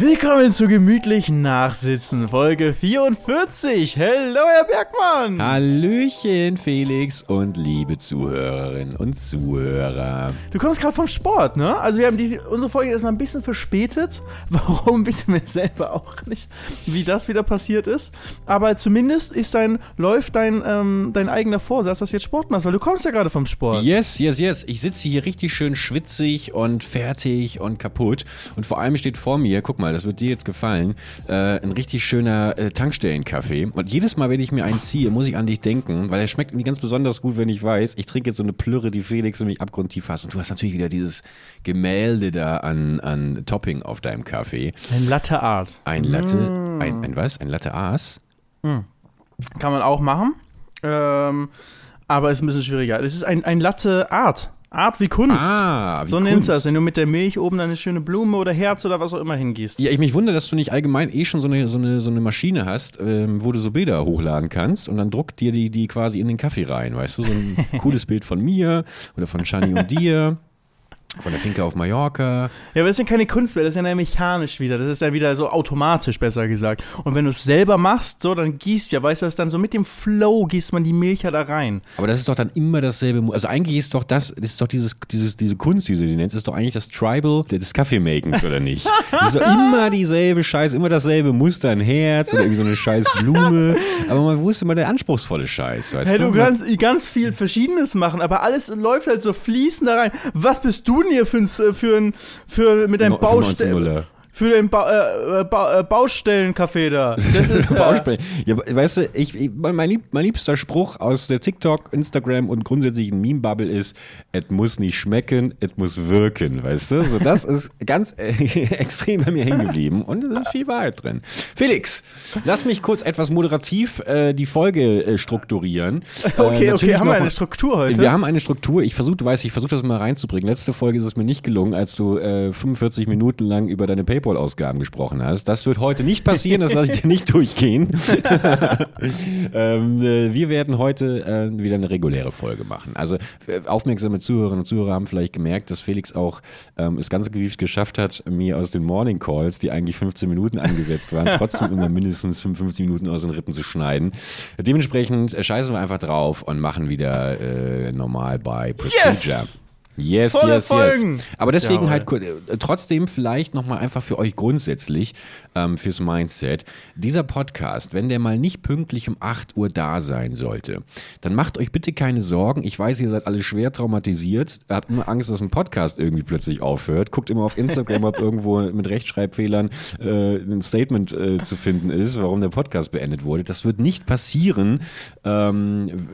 Willkommen zu gemütlichen Nachsitzen, Folge 44. Hello, Herr Bergmann. Hallöchen, Felix und liebe Zuhörerinnen und Zuhörer. Du kommst gerade vom Sport, ne? Also wir haben die, unsere Folge ist mal ein bisschen verspätet. Warum, wissen wir selber auch nicht, wie das wieder passiert ist. Aber zumindest ist dein, läuft dein, ähm, dein eigener Vorsatz, dass du jetzt Sport machst, weil du kommst ja gerade vom Sport. Yes, yes, yes. Ich sitze hier richtig schön schwitzig und fertig und kaputt. Und vor allem steht vor mir, guck mal, das wird dir jetzt gefallen, äh, ein richtig schöner äh, Tankstellenkaffee. Und jedes Mal, wenn ich mir einen ziehe, muss ich an dich denken, weil er schmeckt irgendwie ganz besonders gut, wenn ich weiß, ich trinke jetzt so eine Plürre, die Felix nämlich abgrundtief hasst. Und du hast natürlich wieder dieses Gemälde da an, an Topping auf deinem Kaffee. Ein Latte Art. Ein Latte, ein, ein was? Ein Latte Aas? Kann man auch machen. Ähm, aber ist ein bisschen schwieriger. Das ist ein, ein Latte Art. Art wie Kunst. Ah, wie so nennst du das, wenn du mit der Milch oben dann eine schöne Blume oder Herz oder was auch immer hingießt. Ja, ich mich wundere, dass du nicht allgemein eh schon so eine, so eine, so eine Maschine hast, ähm, wo du so Bilder hochladen kannst und dann druckt dir die, die quasi in den Kaffee rein, weißt du? So ein cooles Bild von mir oder von Shani und dir, von der Finke auf Mallorca. Ja, aber das ist ja keine Kunst mehr, das ist ja mechanisch wieder. Das ist ja wieder so automatisch, besser gesagt. Und wenn du es selber machst, so, dann gießt ja, weißt du, das dann so mit dem Flow gießt man die Milch ja da rein. Aber das ist doch dann immer dasselbe. Also eigentlich ist doch das, das ist doch dieses, dieses, diese Kunst, die du die nennst, ist doch eigentlich das Tribal des Kaffeemakens, oder nicht? Das ist doch immer dieselbe Scheiße, immer dasselbe Muster, ein Herz oder irgendwie so eine scheiß Blume. Aber man wusste immer der anspruchsvolle Scheiß, weißt Hey, du? du kannst ganz viel Verschiedenes machen, aber alles läuft halt so fließend da rein. Was bist du denn hier für ein, für für, mit deinem No- Baustell, 19-Nuller. Für den ba äh, äh, ba äh, Baustellencafé da? Das ist, äh, Baustellen. Ja, weißt du, ich, ich, mein, lieb, mein liebster Spruch aus der TikTok, Instagram und grundsätzlichen Meme-Bubble ist, es muss nicht schmecken, es muss wirken, weißt du? So, das ist ganz äh, extrem bei mir hängen geblieben und da ist viel Wahrheit drin. Felix, lass mich kurz etwas moderativ die Folge strukturieren. okay, okay, haben wir eine Struktur heute? wir haben eine Struktur. Ich versuche, du weißt, ich versuche das mal reinzubringen. Letzte Folge ist es mir nicht gelungen, als du äh, 45 Minuten lang über deine PayPal-Ausgaben gesprochen hast. Das wird heute nicht passieren, das lasse ich dir nicht durchgehen. ähm, äh, wir werden heute äh, wieder eine reguläre Folge machen. Also äh, aufmerksame Zuhörerinnen und Zuhörer haben vielleicht gemerkt, dass Felix auch ähm, es ganz gewieft geschafft hat, mir aus den Morning Calls, die eigentlich 15 Minuten angesetzt waren, trotzdem immer mindestens 55 Minuten aus den Rippen zu schneiden. Dementsprechend äh, scheißen wir einfach drauf und machen wieder äh, normal bei Procedure. Yes, Volle yes, Folgen. yes. Aber deswegen Jawohl. halt äh, trotzdem vielleicht nochmal einfach für euch grundsätzlich ähm, fürs Mindset. Dieser Podcast, wenn der mal nicht pünktlich um 8 Uhr da sein sollte, dann macht euch bitte keine Sorgen. Ich weiß, ihr seid alle schwer traumatisiert, habt immer Angst, dass ein Podcast irgendwie plötzlich aufhört. Guckt immer auf Instagram, ob irgendwo mit Rechtschreibfehlern äh, ein Statement äh, zu finden ist, warum der Podcast beendet wurde. Das wird nicht passieren. Ähm,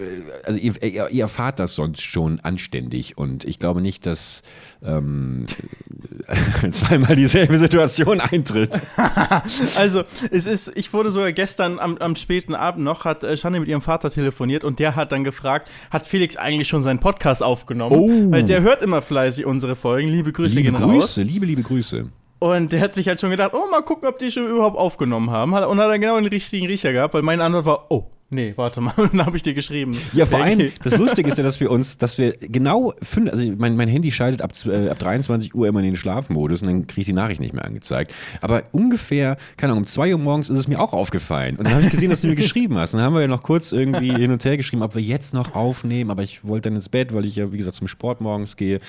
also ihr, ihr, ihr erfahrt das sonst schon anständig und ich glaube nicht, dass ähm, zweimal dieselbe Situation eintritt. Also, es ist, ich wurde sogar gestern am, am späten Abend noch, hat äh, Shani mit ihrem Vater telefoniert und der hat dann gefragt, hat Felix eigentlich schon seinen Podcast aufgenommen? Oh. Weil der hört immer fleißig unsere Folgen. Liebe Grüße Liebe gehen raus. Grüße, liebe, liebe Grüße. Und der hat sich halt schon gedacht, oh, mal gucken, ob die schon überhaupt aufgenommen haben. Und hat dann genau den richtigen Riecher gehabt, weil meine Antwort war, oh, nee, warte mal, dann habe ich dir geschrieben. Ja, vor allem, das Lustige ist ja, dass wir uns, dass wir genau fünf, also mein, mein Handy schaltet ab, äh, ab 23 Uhr immer in den Schlafmodus und dann kriege ich die Nachricht nicht mehr angezeigt. Aber ungefähr, keine Ahnung, um 2 Uhr morgens ist es mir auch aufgefallen. Und dann habe ich gesehen, dass du mir geschrieben hast. Und dann haben wir ja noch kurz irgendwie hin und her geschrieben, ob wir jetzt noch aufnehmen. Aber ich wollte dann ins Bett, weil ich ja, wie gesagt, zum Sport morgens gehe.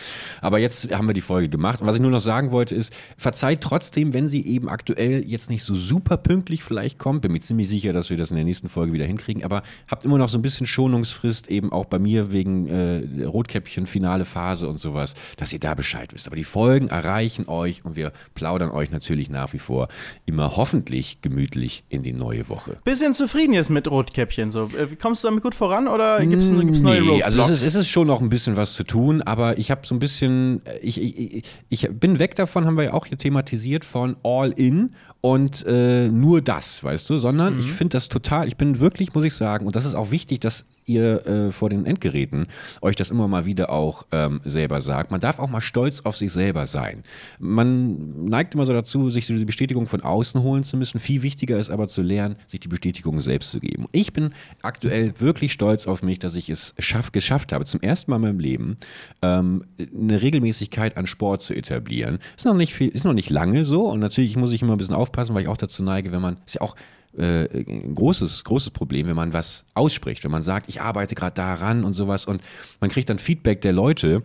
Aber jetzt haben wir die Folge gemacht. Und was ich nur noch sagen wollte, ist, verzeiht trotzdem, wenn sie eben aktuell jetzt nicht so super pünktlich vielleicht kommt. Bin mir ziemlich sicher, dass wir das in der nächsten Folge wieder hinkriegen. Aber habt immer noch so ein bisschen Schonungsfrist, eben auch bei mir wegen äh, Rotkäppchen, finale Phase und sowas, dass ihr da Bescheid wisst. Aber die Folgen erreichen euch und wir plaudern euch natürlich nach wie vor immer hoffentlich gemütlich in die neue Woche. Bisschen zufrieden jetzt mit Rotkäppchen. So. Äh, Kommst du damit gut voran oder gibt es gibt's neue Nee, also es ist, es ist schon noch ein bisschen was zu tun, aber ich habe so ein bisschen, äh, ich, ich, ich, ich bin weg davon, haben wir ja auch hier thematisiert, von all in und äh, nur das, weißt du, sondern Mhm. ich finde das total, ich bin wirklich, muss muss ich sagen, und das ist auch wichtig, dass ihr äh, vor den Endgeräten euch das immer mal wieder auch ähm, selber sagt. Man darf auch mal stolz auf sich selber sein. Man neigt immer so dazu, sich die Bestätigung von außen holen zu müssen. Viel wichtiger ist aber zu lernen, sich die Bestätigung selbst zu geben. Ich bin aktuell wirklich stolz auf mich, dass ich es schaff, geschafft habe, zum ersten Mal in meinem Leben ähm, eine Regelmäßigkeit an Sport zu etablieren. Ist noch nicht viel, ist noch nicht lange so und natürlich muss ich immer ein bisschen aufpassen, weil ich auch dazu neige, wenn man, ist ja auch äh, ein großes, großes Problem, wenn man was ausspricht, wenn man sagt, ich arbeite gerade daran und sowas und man kriegt dann Feedback der Leute,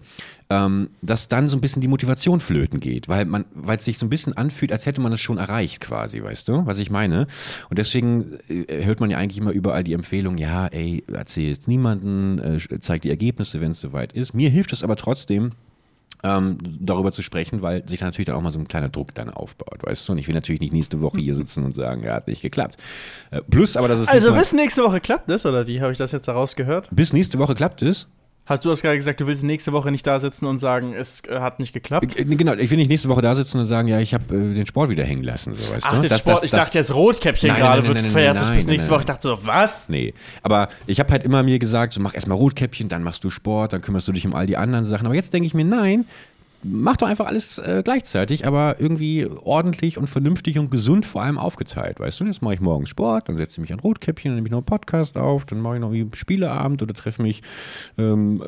ähm, dass dann so ein bisschen die Motivation flöten geht, weil man, weil es sich so ein bisschen anfühlt, als hätte man es schon erreicht quasi, weißt du, was ich meine? Und deswegen äh, hört man ja eigentlich immer überall die Empfehlung, ja, ey, erzähl jetzt niemanden, äh, zeig die Ergebnisse, wenn es soweit ist. Mir hilft es aber trotzdem, ähm, darüber zu sprechen, weil sich da natürlich dann auch mal so ein kleiner Druck dann aufbaut, weißt du? Und ich will natürlich nicht nächste Woche hier sitzen und sagen, ja, hat nicht geklappt. Äh, plus, aber das ist Also bis nächste Woche klappt das, oder wie habe ich das jetzt daraus gehört? Bis nächste Woche klappt es? Hast du hast gerade gesagt, du willst nächste Woche nicht da sitzen und sagen, es äh, hat nicht geklappt? Äh, Genau, ich will nicht nächste Woche da sitzen und sagen, ja, ich habe äh, den Sport wieder hängen lassen, so weißt Ach, du? der Das- Sport, das- ich das- dachte jetzt Rotkäppchen gerade wird nein, bis nächste nein. Woche. Ich dachte so, was? Nee, aber ich habe halt immer mir gesagt, so mach erstmal Rotkäppchen, dann machst du Sport, dann kümmerst du dich um all die anderen Sachen. Aber jetzt denke ich mir, nein, mach doch einfach alles äh, gleichzeitig, aber irgendwie ordentlich und vernünftig und gesund vor allem aufgeteilt, weißt du? Jetzt mache ich morgens Sport, dann setze ich mich an Rotkäppchen, dann nehme ich noch einen Podcast auf, dann mache ich noch irgendwie Spieleabend oder treffe mich ähm,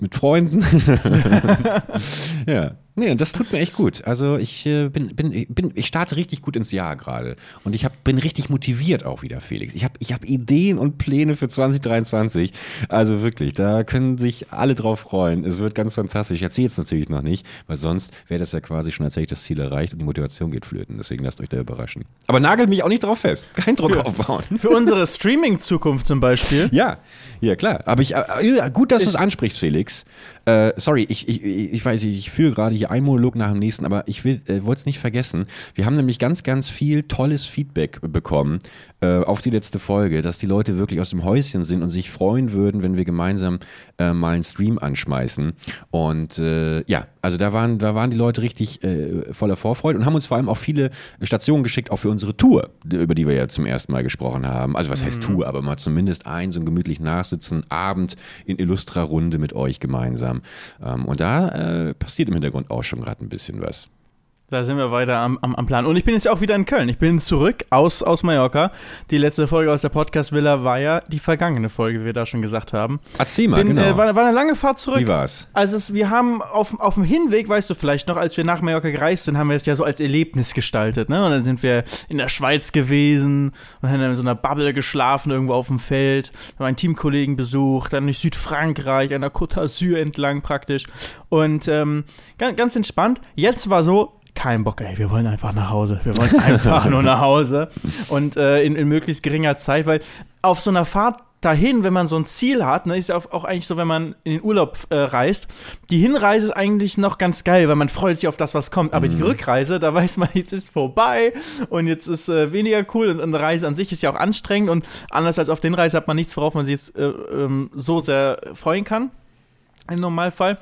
mit Freunden. ja. Nee, und das tut mir echt gut. Also ich äh, bin, bin, bin, ich starte richtig gut ins Jahr gerade. Und ich hab, bin richtig motiviert auch wieder, Felix. Ich habe ich hab Ideen und Pläne für 2023. Also wirklich, da können sich alle drauf freuen. Es wird ganz fantastisch. Ich erzähle es natürlich noch nicht, weil sonst wäre das ja quasi schon, als hätte ich das Ziel erreicht und die Motivation geht flöten. Deswegen lasst euch da überraschen. Aber nagelt mich auch nicht drauf fest. Kein Druck aufbauen. Für unsere Streaming-Zukunft zum Beispiel. Ja, ja klar. Aber ich, äh, gut, dass du es ansprichst, Felix. Äh, sorry, ich, ich, ich weiß, nicht, ich führe gerade hier einen Monolog nach dem nächsten, aber ich will, äh, wollte es nicht vergessen. Wir haben nämlich ganz, ganz viel tolles Feedback bekommen äh, auf die letzte Folge, dass die Leute wirklich aus dem Häuschen sind und sich freuen würden, wenn wir gemeinsam äh, mal einen Stream anschmeißen. Und äh, ja, also da waren, da waren die Leute richtig äh, voller Vorfreude und haben uns vor allem auch viele Stationen geschickt, auch für unsere Tour, über die wir ja zum ersten Mal gesprochen haben. Also was heißt Tour, aber mal zumindest ein, so ein gemütlich Nachsitzen, Abend in illustrer Runde mit euch gemeinsam. Ähm, und da äh, passiert im Hintergrund auch schon gerade ein bisschen was. Da sind wir weiter am, am, am Plan. Und ich bin jetzt auch wieder in Köln. Ich bin zurück aus, aus Mallorca. Die letzte Folge aus der Podcast-Villa war ja die vergangene Folge, wie wir da schon gesagt haben. Mal, Bin, genau. äh, war, war eine lange Fahrt zurück. Wie war's? Also es, wir haben auf, auf dem Hinweg, weißt du vielleicht noch, als wir nach Mallorca gereist sind, haben wir es ja so als Erlebnis gestaltet. Ne? Und dann sind wir in der Schweiz gewesen und haben dann in so einer Bubble geschlafen irgendwo auf dem Feld, haben einen Teamkollegen besucht, dann durch Südfrankreich, an der Côte d'Azur entlang praktisch. Und ähm, ganz, ganz entspannt. Jetzt war so, kein Bock, ey, wir wollen einfach nach Hause. Wir wollen einfach nur nach Hause. Und äh, in, in möglichst geringer Zeit, weil auf so einer Fahrt dahin, wenn man so ein Ziel hat, ne, ist ja auch, auch eigentlich so, wenn man in den Urlaub äh, reist, die Hinreise ist eigentlich noch ganz geil, weil man freut sich auf das, was kommt. Aber die Rückreise, da weiß man, jetzt ist vorbei und jetzt ist äh, weniger cool und eine Reise an sich ist ja auch anstrengend und anders als auf den Reise hat man nichts, worauf man sich jetzt äh, ähm, so sehr freuen kann im Normalfall.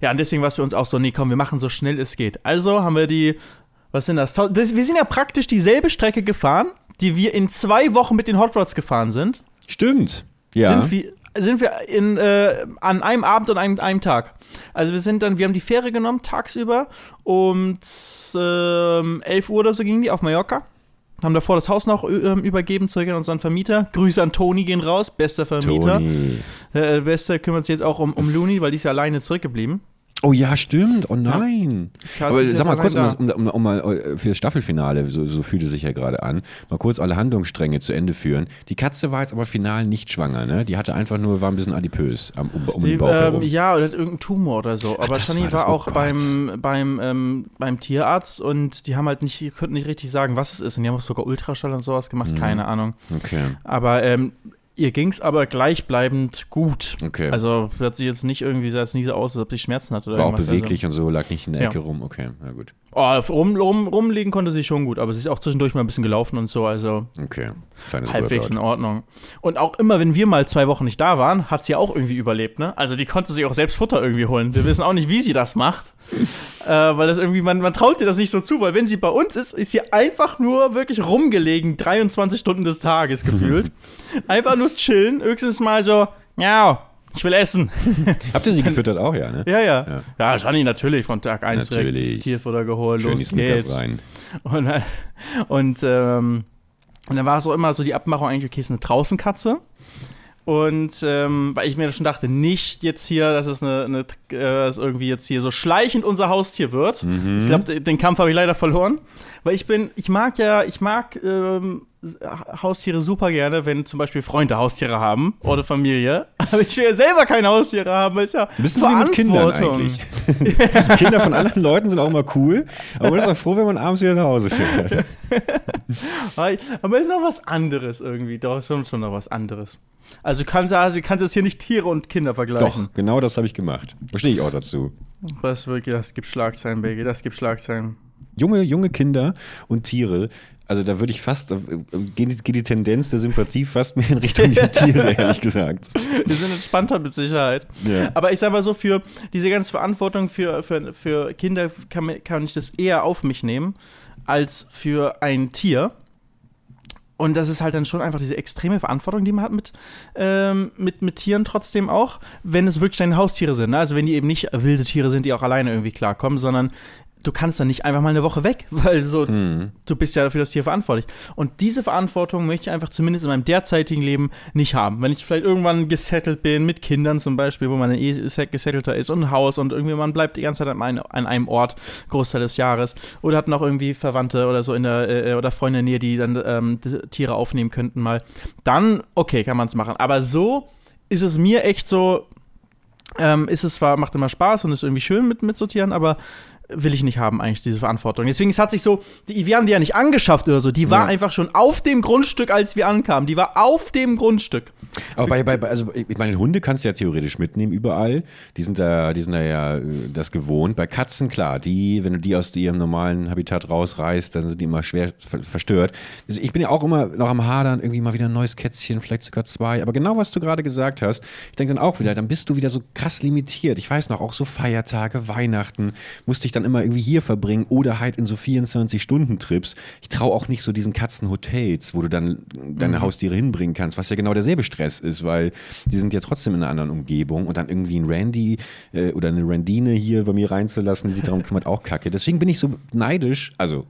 Ja, und deswegen war es für uns auch so, nee, komm, wir machen so schnell es geht. Also haben wir die, was sind das? Das wir sind ja praktisch dieselbe Strecke gefahren, die wir in zwei Wochen mit den Hot Rods gefahren sind. Stimmt. Ja. Sind wir, sind wir in, äh, an einem Abend und einem, einem Tag. Also wir sind dann, wir haben die Fähre genommen, tagsüber, um ähm, 11 Uhr oder so ging die auf Mallorca. Haben davor das Haus noch ähm, übergeben, zurück an unseren Vermieter. Grüße an Toni gehen raus, bester Vermieter. Toni. Der Beste kümmert sich jetzt auch um, um Looney, weil die ist ja alleine zurückgeblieben. Oh ja, stimmt. Oh nein. Katze Aber sag mal kurz, um, um, um, mal äh, für das Staffelfinale, so, so fühlt es sich ja gerade an, mal kurz alle Handlungsstränge zu Ende führen. Die Katze war jetzt aber final nicht schwanger, ne? Die hatte einfach nur, war ein bisschen adipös am, um, um Die, den Bauch ähm, herum. ja, oder hat irgendein Tumor oder so. Aber Tani war war, oh auch Gott. beim, beim, ähm, beim Tierarzt und die haben halt nicht, konnten nicht richtig sagen, was es ist. Und die haben auch sogar Ultraschall und sowas gemacht, Mhm. keine Ahnung. Okay. Aber ähm, ihr ging es aber gleichbleibend gut. Okay. Also hört sich jetzt nicht irgendwie, sah jetzt nie so aus, als ob sie Schmerzen hat oder War auch beweglich und so, lag nicht in der Ja. Ecke rum. Okay, na gut. Also, oh, rum, rum, rumliegen konnte sie schon gut, aber sie ist auch zwischendurch mal ein bisschen gelaufen und so, also Okay. Kleines halbwegs in Workout. Ordnung. Und auch immer, wenn wir mal zwei Wochen nicht da waren, hat sie auch irgendwie überlebt, ne? Also die konnte sich auch selbst Futter irgendwie holen. Wir wissen auch nicht, wie sie das macht. Äh, weil das irgendwie, man, man traut dir das nicht so zu, weil wenn sie bei uns ist, ist sie einfach nur wirklich rumgelegen, 23 Stunden des Tages gefühlt. einfach nur chillen, höchstens mal so, ja, ich will essen. Habt ihr sie gefüttert auch, ja, ne? Ja, ja. Ja, ja Johnny natürlich von Tag 1 Natürlich. direkt Tierfutter geholt, Schön los geht's. rein. Und, äh, und, ähm, und dann war es auch immer so die Abmachung eigentlich, okay, ist eine Draußenkatze. Und ähm, weil ich mir schon dachte, nicht jetzt hier, dass es eine, eine äh, dass irgendwie jetzt hier so schleichend unser Haustier wird. Mhm. Ich glaube, den Kampf habe ich leider verloren. Weil ich bin, ich mag ja, ich mag ähm, Haustiere super gerne, wenn zum Beispiel Freunde Haustiere haben oder Familie. Aber ich will ja selber keine Haustiere haben, es ja du wie mit Kindern eigentlich? Kinder von anderen Leuten sind auch immer cool, aber man ist auch froh, wenn man abends wieder nach Hause fährt. Aber ist noch was anderes irgendwie. Doch, es ist schon noch was anderes. Also du kannst, also du kannst jetzt hier nicht Tiere und Kinder vergleichen. Doch, genau das habe ich gemacht. Da stehe ich auch dazu. Das wirklich, das gibt Schlagzeilen, Baby, das gibt Schlagzeilen. Junge, junge Kinder und Tiere, also da würde ich fast, äh, geht, die- geht die Tendenz der Sympathie fast mehr in Richtung die Tiere, ehrlich gesagt. Wir sind entspannter mit Sicherheit. Ja. Aber ich sag mal so, für diese ganze Verantwortung für, für, für Kinder kann, kann ich das eher auf mich nehmen, als für ein Tier. Und das ist halt dann schon einfach diese extreme Verantwortung, die man hat mit, ähm, mit, mit Tieren trotzdem auch, wenn es wirklich deine Haustiere sind. Ne? Also wenn die eben nicht wilde Tiere sind, die auch alleine irgendwie klarkommen, sondern du kannst dann nicht einfach mal eine Woche weg, weil so, du bist ja für das Tier verantwortlich. Und diese Verantwortung möchte ich einfach zumindest in meinem derzeitigen Leben nicht haben. Wenn ich vielleicht irgendwann gesettelt bin, mit Kindern zum Beispiel, wo man eh gesettelter ist und ein Haus und irgendwie man bleibt die ganze Zeit an einem, an einem Ort, Großteil des Jahres, oder hat noch irgendwie Verwandte oder so in der, äh, oder Freunde in der Nähe, die dann ähm, die Tiere aufnehmen könnten mal, dann, okay, kann man es machen. Aber so ist es mir echt so, ähm, ist es zwar, macht immer Spaß und ist irgendwie schön mit, mit sortieren, aber will ich nicht haben, eigentlich, diese Verantwortung. Deswegen, es hat sich so, die, wir haben die ja nicht angeschafft oder so, die war Ja. einfach schon auf dem Grundstück, als wir ankamen. Die war auf dem Grundstück. Aber bei, bei, bei- also ich meine, Hunde kannst du ja theoretisch mitnehmen überall. Die sind da, die sind da ja äh, das gewohnt. Bei Katzen, klar, die, wenn du die aus ihrem normalen Habitat rausreißt, dann sind die immer schwer ver verstört. Also ich bin ja auch immer noch am Hadern, irgendwie mal wieder ein neues Kätzchen, vielleicht sogar zwei. Aber genau was du gerade gesagt hast, ich denke dann auch wieder, dann bist du wieder so krass limitiert. Ich weiß noch, auch so Feiertage, Weihnachten, musste ich dann immer irgendwie hier verbringen oder halt in so 24-Stunden-Trips. Ich traue auch nicht so diesen Katzenhotels, wo du dann deine Haustiere hinbringen kannst, was ja genau derselbe Stress ist, weil die sind ja trotzdem in einer anderen Umgebung und dann irgendwie einen Randy äh, oder eine Randine hier bei mir reinzulassen, die sich darum kümmert, auch kacke. Deswegen bin ich so neidisch, also,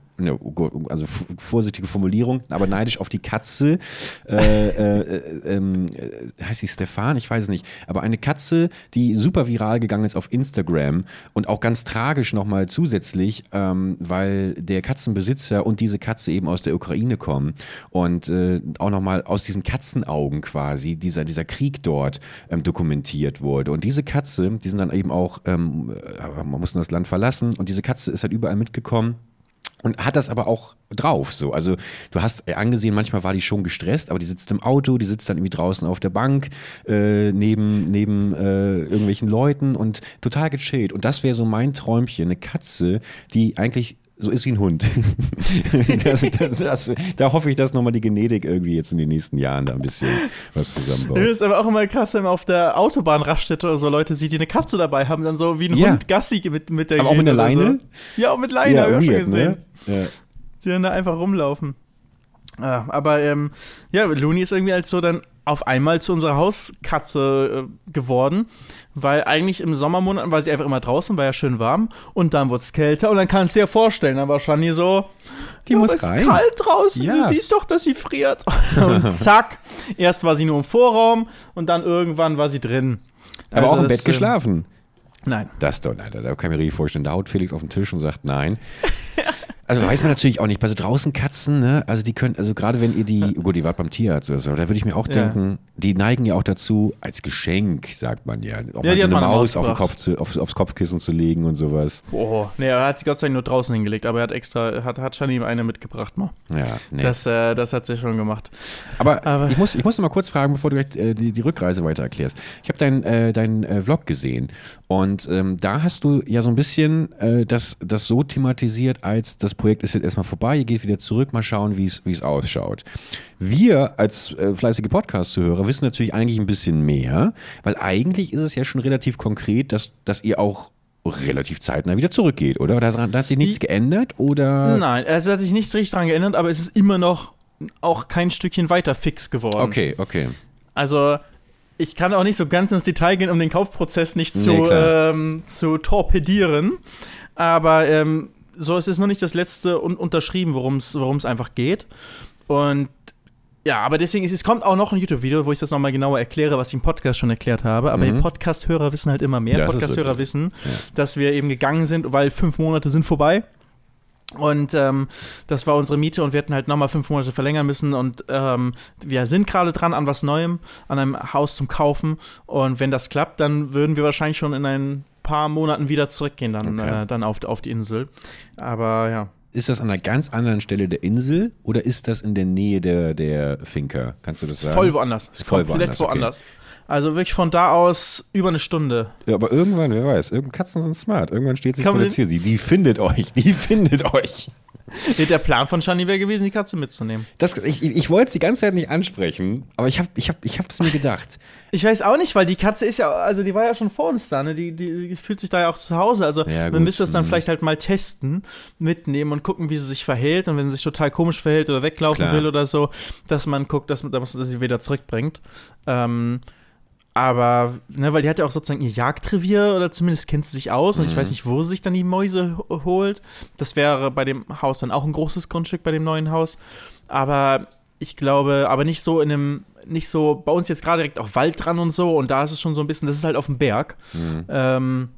also vorsichtige Formulierung, aber neidisch auf die Katze. Äh, äh, äh, ähm, äh, heißt sie Stefan? Ich weiß es nicht. Aber eine Katze, die super viral gegangen ist auf Instagram und auch ganz tragisch nochmal zusätzlich, ähm, weil der Katzenbesitzer und diese Katze eben aus der Ukraine kommen und äh, auch nochmal aus diesen Katzenaugen quasi dieser, dieser Krieg dort ähm, dokumentiert wurde. Und diese Katze, die sind dann eben auch, ähm, äh, man musste das Land verlassen und diese Katze ist halt überall mitgekommen. Und hat das aber auch drauf, so. Also, du hast äh, angesehen, manchmal war die schon gestresst, aber die sitzt im Auto, die sitzt dann irgendwie draußen auf der Bank, äh, neben, neben äh, irgendwelchen Leuten und total gechillt. Und das wäre so mein Träumchen, eine Katze, die eigentlich so ist wie ein Hund. das, das, das, da hoffe ich, dass nochmal die Genetik irgendwie jetzt in den nächsten Jahren da ein bisschen was Das zusammenbaut. ist aber auch immer krass, wenn man auf der Autobahnraststätte oder so Leute sieht, die eine Katze dabei haben, dann so wie ein Ja. Hund Gassi mit, mit der Aber auch mit oder Leine? So. Ja, auch mit Leine, hab ich auch schon gesehen. ne? Ja. Die dann da einfach rumlaufen. Ja, aber ähm, ja, Looney ist irgendwie als so dann auf einmal zu unserer Hauskatze äh, geworden, weil eigentlich im Sommermonaten war sie einfach immer draußen, war ja schön warm und dann wurde es kälter und dann kannst du dir vorstellen, dann war Shani so, Die ja, muss rein. ist kalt draußen, Ja. du siehst doch, dass sie friert. und zack, erst war sie nur im Vorraum und dann irgendwann war sie drin. Aber Also auch im das, Bett geschlafen. Äh, nein. Das doch, nein, da da kann ich mir richtig vorstellen. Da haut Felix auf den Tisch und sagt nein. Also weiß man natürlich auch nicht. Bei so draußen Katzen, ne, also die können, also gerade wenn ihr die, gut, die wart beim Tierarzt oder so, da würde ich mir auch Ja. denken, die neigen ja auch dazu, als Geschenk, sagt man ja, auch Ja, mal so eine Maus auf den. Kopf zu, auf, aufs Kopfkissen zu legen und sowas. Oh, nee, er hat sie Gott sei Dank nur draußen hingelegt, aber er hat extra, hat, hat Shani ihm eine mitgebracht mal. Ja, nee. Das, äh, das hat sie schon gemacht. Aber, Aber- ich, muss, ich muss noch mal kurz fragen, bevor du gleich, äh, die, die Rückreise weiter erklärst. Ich habe deinen äh, dein, äh, Vlog gesehen und ähm, da hast du ja so ein bisschen äh, das, das so thematisiert, als das Projekt ist jetzt erstmal vorbei, ihr geht wieder zurück, mal schauen, wie es ausschaut. Wir als äh, fleißige Podcast-Zuhörer wissen natürlich eigentlich ein bisschen mehr, weil eigentlich ist es ja schon relativ konkret, dass, dass ihr auch relativ zeitnah wieder zurückgeht, oder? Da, da hat sich nichts geändert, oder? Nein, es hat sich nichts richtig dran geändert, aber es ist immer noch auch kein Stückchen weiter fix geworden. Okay, okay. Also ich kann auch nicht so ganz ins Detail gehen, um den Kaufprozess nicht zu, Nee, ähm, zu torpedieren. Aber ähm, so, es ist noch nicht das letzte un unterschrieben, worum es einfach geht. Und ja, aber deswegen ist es kommt auch noch ein YouTube-Video, wo ich das nochmal genauer erkläre, was ich im Podcast schon erklärt habe. Aber die Podcast-Hörer wissen halt immer mehr. Ist Podcast-Hörer wissen, dass wir eben gegangen sind, weil fünf Monate sind vorbei. Und ähm, das war unsere Miete und wir hätten halt nochmal fünf Monate verlängern müssen. Und ähm, wir sind gerade dran an was Neuem, an einem Haus zum Kaufen. Und wenn das klappt, dann würden wir wahrscheinlich schon in ein paar Monaten wieder zurückgehen, dann, Okay. äh, dann auf, auf die Insel. Aber ja. Ist das an einer ganz anderen Stelle der Insel oder ist das in der Nähe der, der Finca? Kannst du das sagen? Voll woanders. Voll komplett woanders, okay. woanders. Also wirklich von da aus über eine Stunde. Ja, aber irgendwann, wer weiß, irgendwann Katzen sind smart. Irgendwann steht Kann vor der Tür. Sie, die findet euch, die findet euch. Der Plan von Shani wäre gewesen, die Katze mitzunehmen. Das, ich ich, wollte es die ganze Zeit nicht ansprechen, aber ich habe ich hab, ich hab's mir gedacht. Ich weiß auch nicht, weil die Katze ist ja, also die war ja schon vor uns da, ne? Die, die fühlt sich da ja auch zu Hause. Also Ja, man gut. müsste das dann Mhm. vielleicht halt mal testen, mitnehmen und gucken, wie sie sich verhält. Und wenn sie sich total komisch verhält oder weglaufen Klar. will oder so, dass man guckt, dass man, dass man sie wieder zurückbringt. Ähm, aber, ne, weil die hat ja auch sozusagen ihr Jagdrevier oder zumindest kennt sie sich aus und ich Mhm. weiß nicht, wo sie sich dann die Mäuse ho- holt. Das wäre bei dem Haus dann auch ein großes Grundstück bei dem neuen Haus. Aber ich glaube, aber nicht so in einem, nicht so, bei uns jetzt gerade direkt auch Wald dran und so und da ist es schon so ein bisschen, das ist halt auf dem Berg. Mhm. Ähm,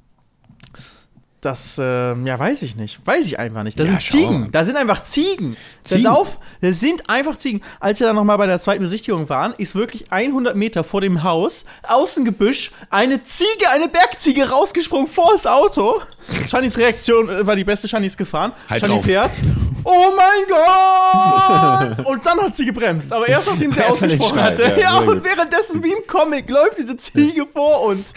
das, ähm, ja, weiß ich nicht. Weiß ich einfach nicht. Da Ja, sind. Ziegen. Da sind einfach Ziegen. Ziegen? Der Lauf, das sind einfach Ziegen. Als wir dann nochmal bei der zweiten Besichtigung waren, ist wirklich 100 Meter vor dem Haus, Außengebüsch, eine Ziege, eine Bergziege rausgesprungen vor das Auto. Shannys Reaktion äh, war die beste. Shani ist gefahren. Halt Shani fährt. Oh mein Gott! Und dann hat sie gebremst. Aber erst nachdem sie ausgesprochen hatte. ja, Ja, und währenddessen wie im Comic läuft diese Ziege vor uns.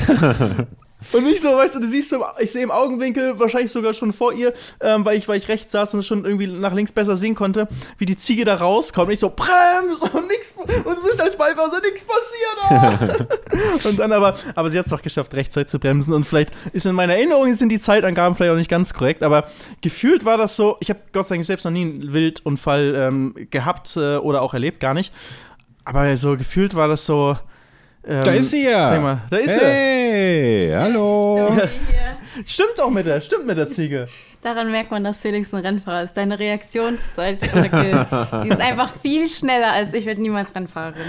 Und nicht so, weißt du, du siehst so, ich sehe im Augenwinkel, wahrscheinlich sogar schon vor ihr, ähm, weil, ich, weil ich rechts saß und schon irgendwie nach links besser sehen konnte, wie die Ziege da rauskommt. Und ich so, Brems! Und nix, und du bist als Beifahrer so, nix passiert! ah!" und dann aber, aber sie hat es doch geschafft, rechtzeitig zu bremsen. Und vielleicht ist in meiner Erinnerung, sind die Zeitangaben vielleicht auch nicht ganz korrekt, aber gefühlt war das so, ich habe Gott sei Dank selbst noch nie einen Wildunfall ähm, gehabt äh, oder auch erlebt, gar nicht. Aber so gefühlt war das so. Ähm, Da ist sie ja. Denk mal, da ist sie. hey, hallo. Story hier. Stimmt doch mit der, stimmt mit der Ziege. Daran merkt man, dass Felix ein Rennfahrer ist. Deine Reaktionszeit, die ist einfach viel schneller als ich werde niemals Rennfahrerin.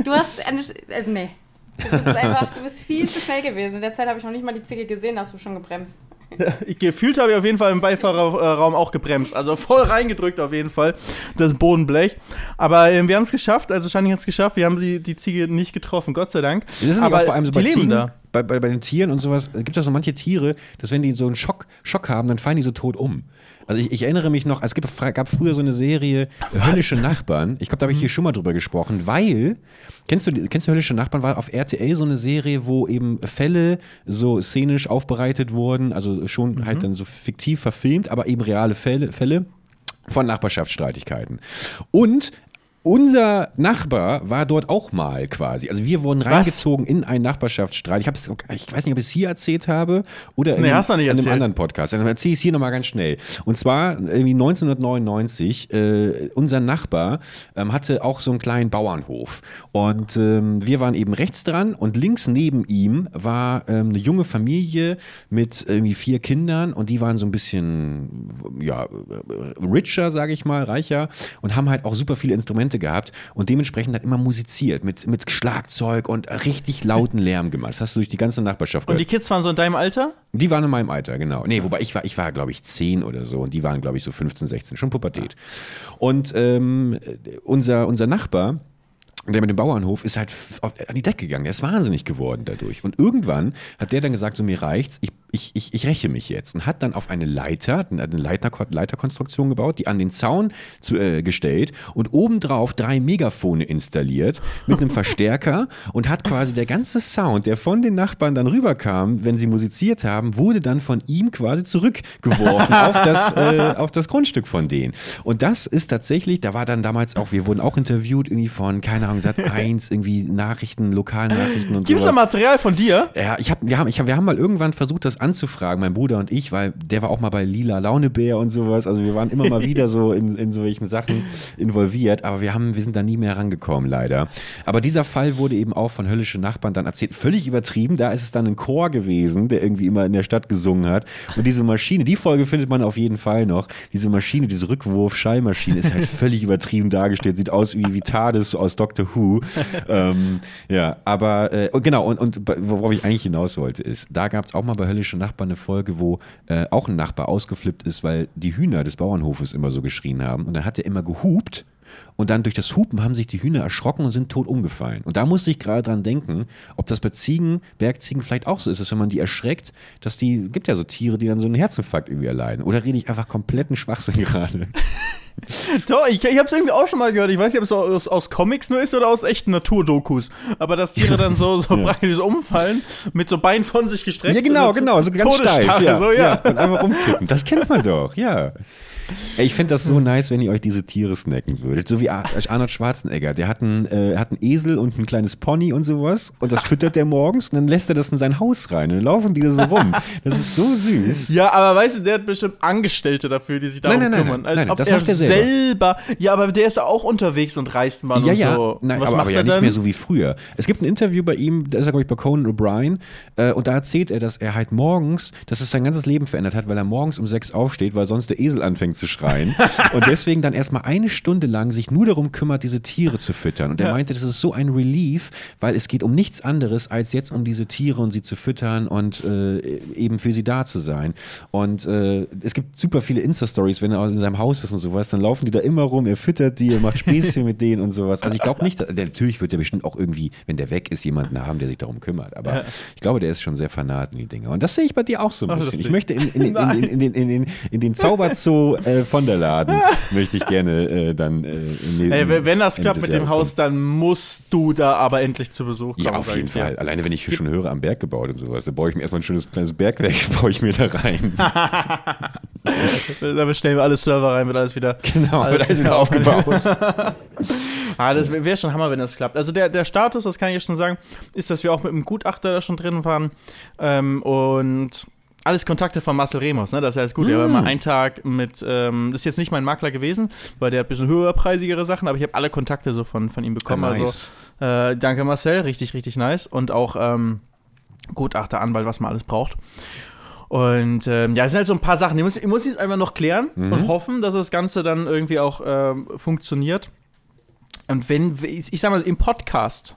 Du hast eine, äh, nee. Du bist einfach, du bist viel zu schnell gewesen. In der Zeit habe ich noch nicht mal die Ziege gesehen, da hast du schon gebremst. Ich gefühlt habe ich auf jeden Fall im Beifahrerraum auch gebremst. Also voll reingedrückt auf jeden Fall, das Bodenblech. Aber ähm, wir haben es geschafft, also Shani hat es geschafft, wir haben die, die Ziege nicht getroffen, Gott sei Dank. Das ist Aber auch vor allem so die bei leben Ziegen, da. Bei, bei, bei den Tieren und sowas, äh, gibt es so manche Tiere, dass wenn die so einen Schock, Schock haben, dann fallen die so tot um. Also ich, ich erinnere mich noch, es gibt, gab früher so eine Serie Höllische Nachbarn. Ich glaube, da habe ich hier schon mal drüber gesprochen, weil, kennst du, kennst du Höllische Nachbarn? War auf RTL so eine Serie, wo eben Fälle so szenisch aufbereitet wurden, also schon halt dann so fiktiv verfilmt, aber eben reale Fälle, Fälle von Nachbarschaftsstreitigkeiten. Und unser Nachbar war dort auch mal quasi. Also wir wurden reingezogen in einen Nachbarschaftsstreit. Ich, ich weiß nicht, ob ich es hier erzählt habe oder in, Nee, einem- in einem anderen Podcast. Dann erzähle ich es hier nochmal ganz schnell. Und zwar irgendwie 1999, äh, unser Nachbar ähm, hatte auch so einen kleinen Bauernhof. Und ähm, wir waren eben rechts dran und links neben ihm war ähm, eine junge Familie mit irgendwie vier Kindern und die waren so ein bisschen, ja, äh, richer, sage ich mal, reicher und haben halt auch super viele Instrumente gehabt und dementsprechend hat immer musiziert mit, mit Schlagzeug und richtig lauten Lärm gemacht. Das hast du durch die ganze Nachbarschaft Und gehört. die Kids waren so in deinem Alter? Die waren in meinem Alter, genau. Nee, wobei ich war, ich war, glaube ich, 10 oder so und die waren, glaube ich, so 15, 16, schon Pubertät. Und ähm, unser, unser Nachbar, der mit dem Bauernhof ist halt an die Decke gegangen. Der ist wahnsinnig geworden dadurch. Und irgendwann hat der dann gesagt, so mir reicht's, ich, ich, ich, ich räche mich jetzt. Und hat dann auf eine Leiter, eine Leiter, Leiterkonstruktion gebaut, die an den Zaun zu, äh, gestellt und obendrauf drei Megafone installiert mit einem Verstärker und hat quasi der ganze Sound, der von den Nachbarn dann rüberkam, wenn sie musiziert haben, wurde dann von ihm quasi zurückgeworfen auf, das, äh, auf das Grundstück von denen. Und das ist tatsächlich, da war dann damals auch, wir wurden auch interviewt irgendwie von, keine Ahnung, Sat 1, irgendwie Nachrichten, Lokalnachrichten und Gibt's da sowas. Material von dir? Ja, ich hab, wir, haben, ich hab, wir haben mal irgendwann versucht, das das anzufragen, mein Bruder und ich, weil der war auch mal bei Lila Launebär und sowas. Also wir waren immer mal wieder so in, in solchen Sachen involviert, aber wir haben, wir sind da nie mehr rangekommen, leider. Aber dieser Fall wurde eben auch von höllische Nachbarn dann erzählt, völlig übertrieben. Da ist es dann ein Chor gewesen, der irgendwie immer in der Stadt gesungen hat. Und diese Maschine, die Folge findet man auf jeden Fall noch. Diese Maschine, diese Rückwurf-Schallmaschine ist halt völlig übertrieben dargestellt, sieht aus wie, wie TARDIS aus Doctor Who. ähm, ja, aber äh, genau, und, und worauf ich eigentlich hinaus wollte, ist, da gab es auch mal bei Höllische Nachbarn eine Folge, wo äh, auch ein Nachbar ausgeflippt ist, weil die Hühner des Bauernhofes immer so geschrien haben. Und dann hat er immer gehupt. Und dann durch das Hupen haben sich die Hühner erschrocken und sind tot umgefallen. Und da musste ich gerade dran denken, ob das bei Ziegen, Bergziegen vielleicht auch so ist, dass wenn man die erschreckt, dass die, gibt ja so Tiere, die dann so einen Herzinfarkt irgendwie erleiden. Oder rede ich einfach kompletten Schwachsinn gerade? Doch, ich, ich habe es irgendwie auch schon mal gehört. Ich weiß nicht, ob es aus, aus Comics nur ist oder aus echten Naturdokus. Aber dass Tiere dann so, so Ja. praktisch umfallen, mit so Beinen von sich gestreckt. Ja, genau, genau, so ganz steif. Ja, so, ja. Und einfach umkippen. Das kennt man doch, ja. Ey, Ich finde das so nice, wenn ihr euch diese Tiere snacken würdet. So wie Ar- Arnold Schwarzenegger. Der hat einen, äh, hat einen Esel und ein kleines Pony und sowas. Und das füttert der morgens und dann lässt er das in sein Haus rein. Und dann laufen die da so rum. Das ist so süß. Ja, aber weißt du, der hat bestimmt Angestellte dafür, die sich darum Nein, nein, nein, kümmern. nein, Als nein, ob das er macht er selber. selber. Ja, aber der ist ja auch unterwegs und reist mal Ja, und ja, so. Nein, Was aber, macht aber ja er nicht dann? mehr so wie früher. Es gibt ein Interview bei ihm, da ist er, glaube ich, bei Conan O'Brien, äh, und da erzählt er, dass er halt morgens, dass es sein ganzes Leben verändert hat, weil er morgens um sechs aufsteht, weil sonst der Esel anfängt zu schreien. und deswegen dann erstmal eine Stunde lang sich nur darum kümmert, diese Tiere zu füttern. Und er Ja. meinte, das ist so ein Relief, weil es geht um nichts anderes, als jetzt um diese Tiere und sie zu füttern und äh, eben für sie da zu sein. Und äh, es gibt super viele Insta-Stories, wenn er in seinem Haus ist und sowas, dann laufen die da immer rum, er füttert die, er macht Späßchen mit denen und sowas. Also ich glaube nicht, natürlich wird er bestimmt auch irgendwie, wenn der weg ist, jemanden haben, der sich darum kümmert. Aber ich glaube, der ist schon sehr fanat in die Dinge. Und das sehe ich bei dir auch so ein Ach, das bisschen. Ich möchte in, in, in, in, den, in den Zauberzoo äh, von der Laden, möchte ich gerne äh, dann äh, in, Ey, wenn- das klappt mit dem Jahres Haus, dann musst du da aber endlich zu Besuch kommen. ja, auf jeden. Fall. Alleine wenn ich hier schon höre, am Berg gebaut und sowas, da baue ich mir erstmal ein schönes kleines Bergwerk, baue ich mir da rein. Da bestellen wir alle Server rein, wird alles wieder. Genau, alles wird alles wieder aufgebaut. Ah, das wäre wär schon Hammer, wenn das klappt. Also der, der Status, das kann ich jetzt schon sagen, ist, dass wir auch mit einem Gutachter da schon drin waren. Ähm, und alles Kontakte von Marcel Remus, ne? Das ist ja alles gut. Er war Mm. mal einen Tag mit, ähm, das ist jetzt nicht mein Makler gewesen, weil der hat ein bisschen höherpreisigere Sachen, aber ich habe alle Kontakte so von, von ihm bekommen. Ah, Also nice. äh, danke Marcel, richtig, richtig nice. Und auch ähm, Gutachter, Anwalt, was man alles braucht. Und ähm, ja, es sind halt so ein paar Sachen, die muss, ich muss jetzt einfach noch klären Mhm. und hoffen, dass das Ganze dann irgendwie auch ähm, funktioniert. Und wenn, ich ich sag mal, im Podcast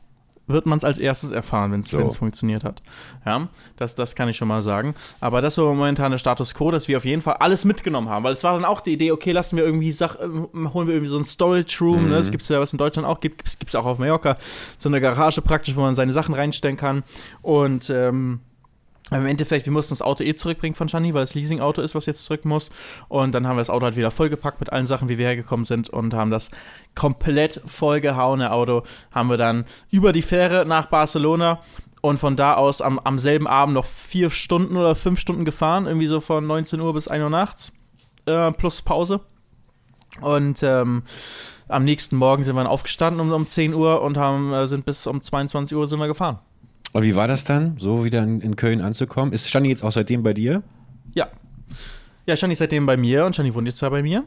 wird man es als erstes erfahren, wenn es So. funktioniert hat. Ja, das, das kann ich schon mal sagen. Aber das ist so momentan der Status quo, dass wir auf jeden Fall alles mitgenommen haben. Weil es war dann auch die Idee, okay, lassen wir irgendwie, Sach äh, holen wir irgendwie so ein Storage Room, ne? das gibt es ja, was in Deutschland auch gibt, gibt es auch auf Mallorca, so eine Garage praktisch, wo man seine Sachen reinstellen kann. Und ähm, im Endeffekt, wir mussten das Auto eh zurückbringen von Shani, weil es Leasing-Auto ist, was jetzt zurück muss. Und dann haben wir das Auto halt wieder vollgepackt mit allen Sachen, wie wir hergekommen sind und haben das komplett vollgehauene Auto haben wir dann über die Fähre nach Barcelona und von da aus am, am selben Abend noch vier Stunden oder fünf Stunden gefahren, irgendwie so von 19 Uhr bis 1 Uhr nachts, äh, plus Pause. Und ähm, am nächsten Morgen sind wir dann aufgestanden um, um 10 Uhr und haben, äh, sind bis um 22 Uhr sind wir gefahren. Und wie war das dann, so wieder in, in Köln anzukommen? Ist Stani jetzt auch seitdem bei dir? Ja. Ja, Shani ist seitdem bei mir und Shani wohnt jetzt ja bei mir.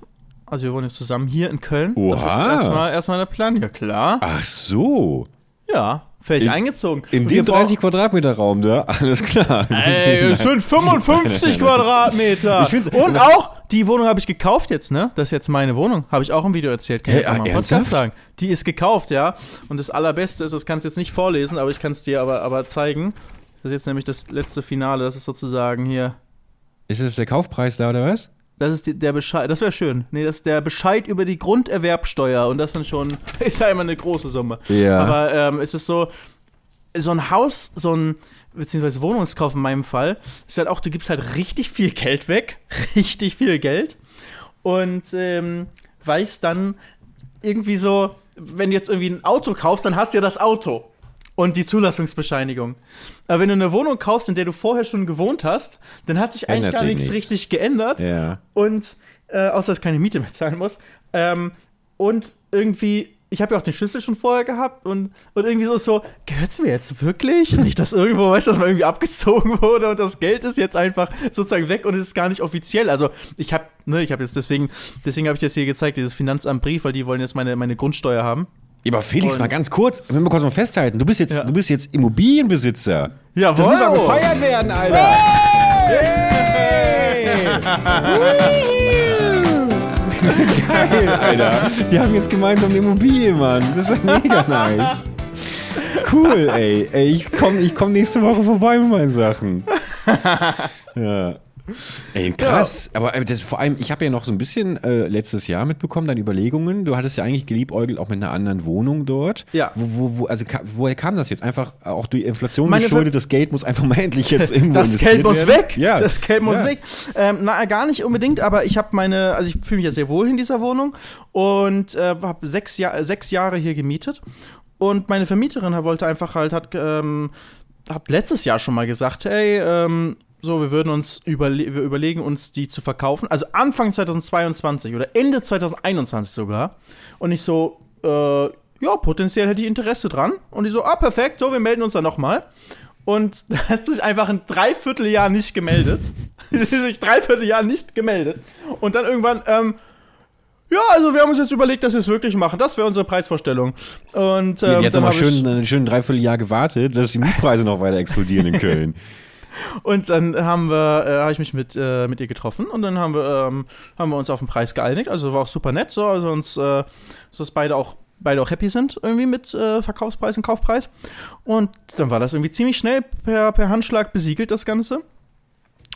Also wir wohnen jetzt zusammen hier in Köln. Das ist Oha. erstmal, erstmal der Plan. Ja, klar. Ach so. Ja, fertig In- eingezogen. In Und dem wir brauchen- 30 Quadratmeter Raum da, alles klar. Ey, es sind 55 Quadratmeter. Ich find's- Und auch, die Wohnung habe ich gekauft jetzt, ne? Das ist jetzt meine Wohnung. Habe ich auch im Video erzählt. Kann ich Hä, auch mal im ernsthaft? Podcast sagen. Die ist gekauft, ja. Und das Allerbeste ist, das kannst du jetzt nicht vorlesen, aber ich kann es dir aber, aber zeigen. Das ist jetzt nämlich das letzte Finale. Das ist sozusagen hier. Ist es der Kaufpreis da oder was? Das ist die, der Bescheid, das wäre schön. Nee, das ist der Bescheid über die Grunderwerbsteuer und das sind schon, ist ja immer eine große Summe. Ja. Aber ähm, es ist so, so ein Haus, so ein, beziehungsweise Wohnungskauf in meinem Fall, ist halt auch, du gibst halt richtig viel Geld weg, richtig viel Geld und ähm, weißt dann irgendwie so, wenn du jetzt irgendwie ein Auto kaufst, dann hast du ja das Auto und die Zulassungsbescheinigung. Aber wenn du eine Wohnung kaufst, in der du vorher schon gewohnt hast, dann hat sich eigentlich Ändert gar sich nichts nichts. richtig geändert. Ja. Und, äh, außer dass keine Miete mehr zahlen muss. Ähm, und irgendwie ich habe ja auch den Schlüssel schon vorher gehabt und, und irgendwie so, so gehört es mir jetzt wirklich? Und nicht, dass irgendwo, weißt du, dass man irgendwie abgezogen wurde und das Geld ist jetzt einfach sozusagen weg und es ist gar nicht offiziell. Also ich habe, ne, ich habe jetzt deswegen, deswegen habe ich das hier gezeigt, dieses Finanzamtbrief, weil die wollen jetzt meine, meine Grundsteuer haben. Ja, aber Felix, Und- mal ganz kurz, wenn wir kurz mal festhalten, du bist jetzt, Ja. du bist jetzt Immobilienbesitzer. Jawohl. Das muss auch gefeiert werden, Alter. Geil, Alter. Wir haben jetzt gemeinsam eine Immobilie, Mann. Das ist mega nice. Cool, ey. ey ich komme ich komm nächste Woche vorbei mit meinen Sachen. Ja. Ey, krass. Aber äh, das, vor allem, ich habe ja noch so ein bisschen äh, letztes Jahr mitbekommen, deine Überlegungen. Du hattest ja eigentlich geliebäugelt auch mit einer anderen Wohnung dort. Ja. Wo, wo, wo, also, ka- woher kam das jetzt? Einfach auch durch Inflation Meine geschuldet, das Geld muss einfach mal endlich jetzt irgendwo Das Geld muss werden. weg. Ja. Das Geld muss Ja. weg. Ähm, na, gar nicht unbedingt, aber ich habe meine, also ich fühle mich ja sehr wohl in dieser Wohnung und äh, habe sechs, Jahr, sechs Jahre hier gemietet. Und meine Vermieterin wollte einfach halt, hat, ähm, hat letztes Jahr schon mal gesagt, hey, ähm, so, wir würden uns überle wir überlegen, uns die zu verkaufen. Also Anfang 2022 oder Ende 2021 sogar. Und ich so, äh, ja, potenziell hätte ich Interesse dran. Und die so, ah, perfekt, so, wir melden uns dann nochmal. Und da hat sich einfach ein Dreivierteljahr nicht gemeldet. Sie hat sich Dreivierteljahr nicht gemeldet. Und dann irgendwann, ähm, ja, also wir haben uns jetzt überlegt, dass wir es wirklich machen. Das wäre unsere Preisvorstellung. Und ähm, Ja, die hat doch dann mal schön, ein schön Dreivierteljahr gewartet, dass die Mietpreise noch weiter explodieren in Köln. Und dann haben wir, äh, habe ich mich mit, äh, mit ihr getroffen und dann haben wir, ähm, haben wir uns auf den Preis geeinigt. Also war auch super nett, so, also uns, äh, so dass beide auch beide auch happy sind irgendwie mit äh, Verkaufspreis und Kaufpreis. Und dann war das irgendwie ziemlich schnell per, per Handschlag besiegelt, das Ganze.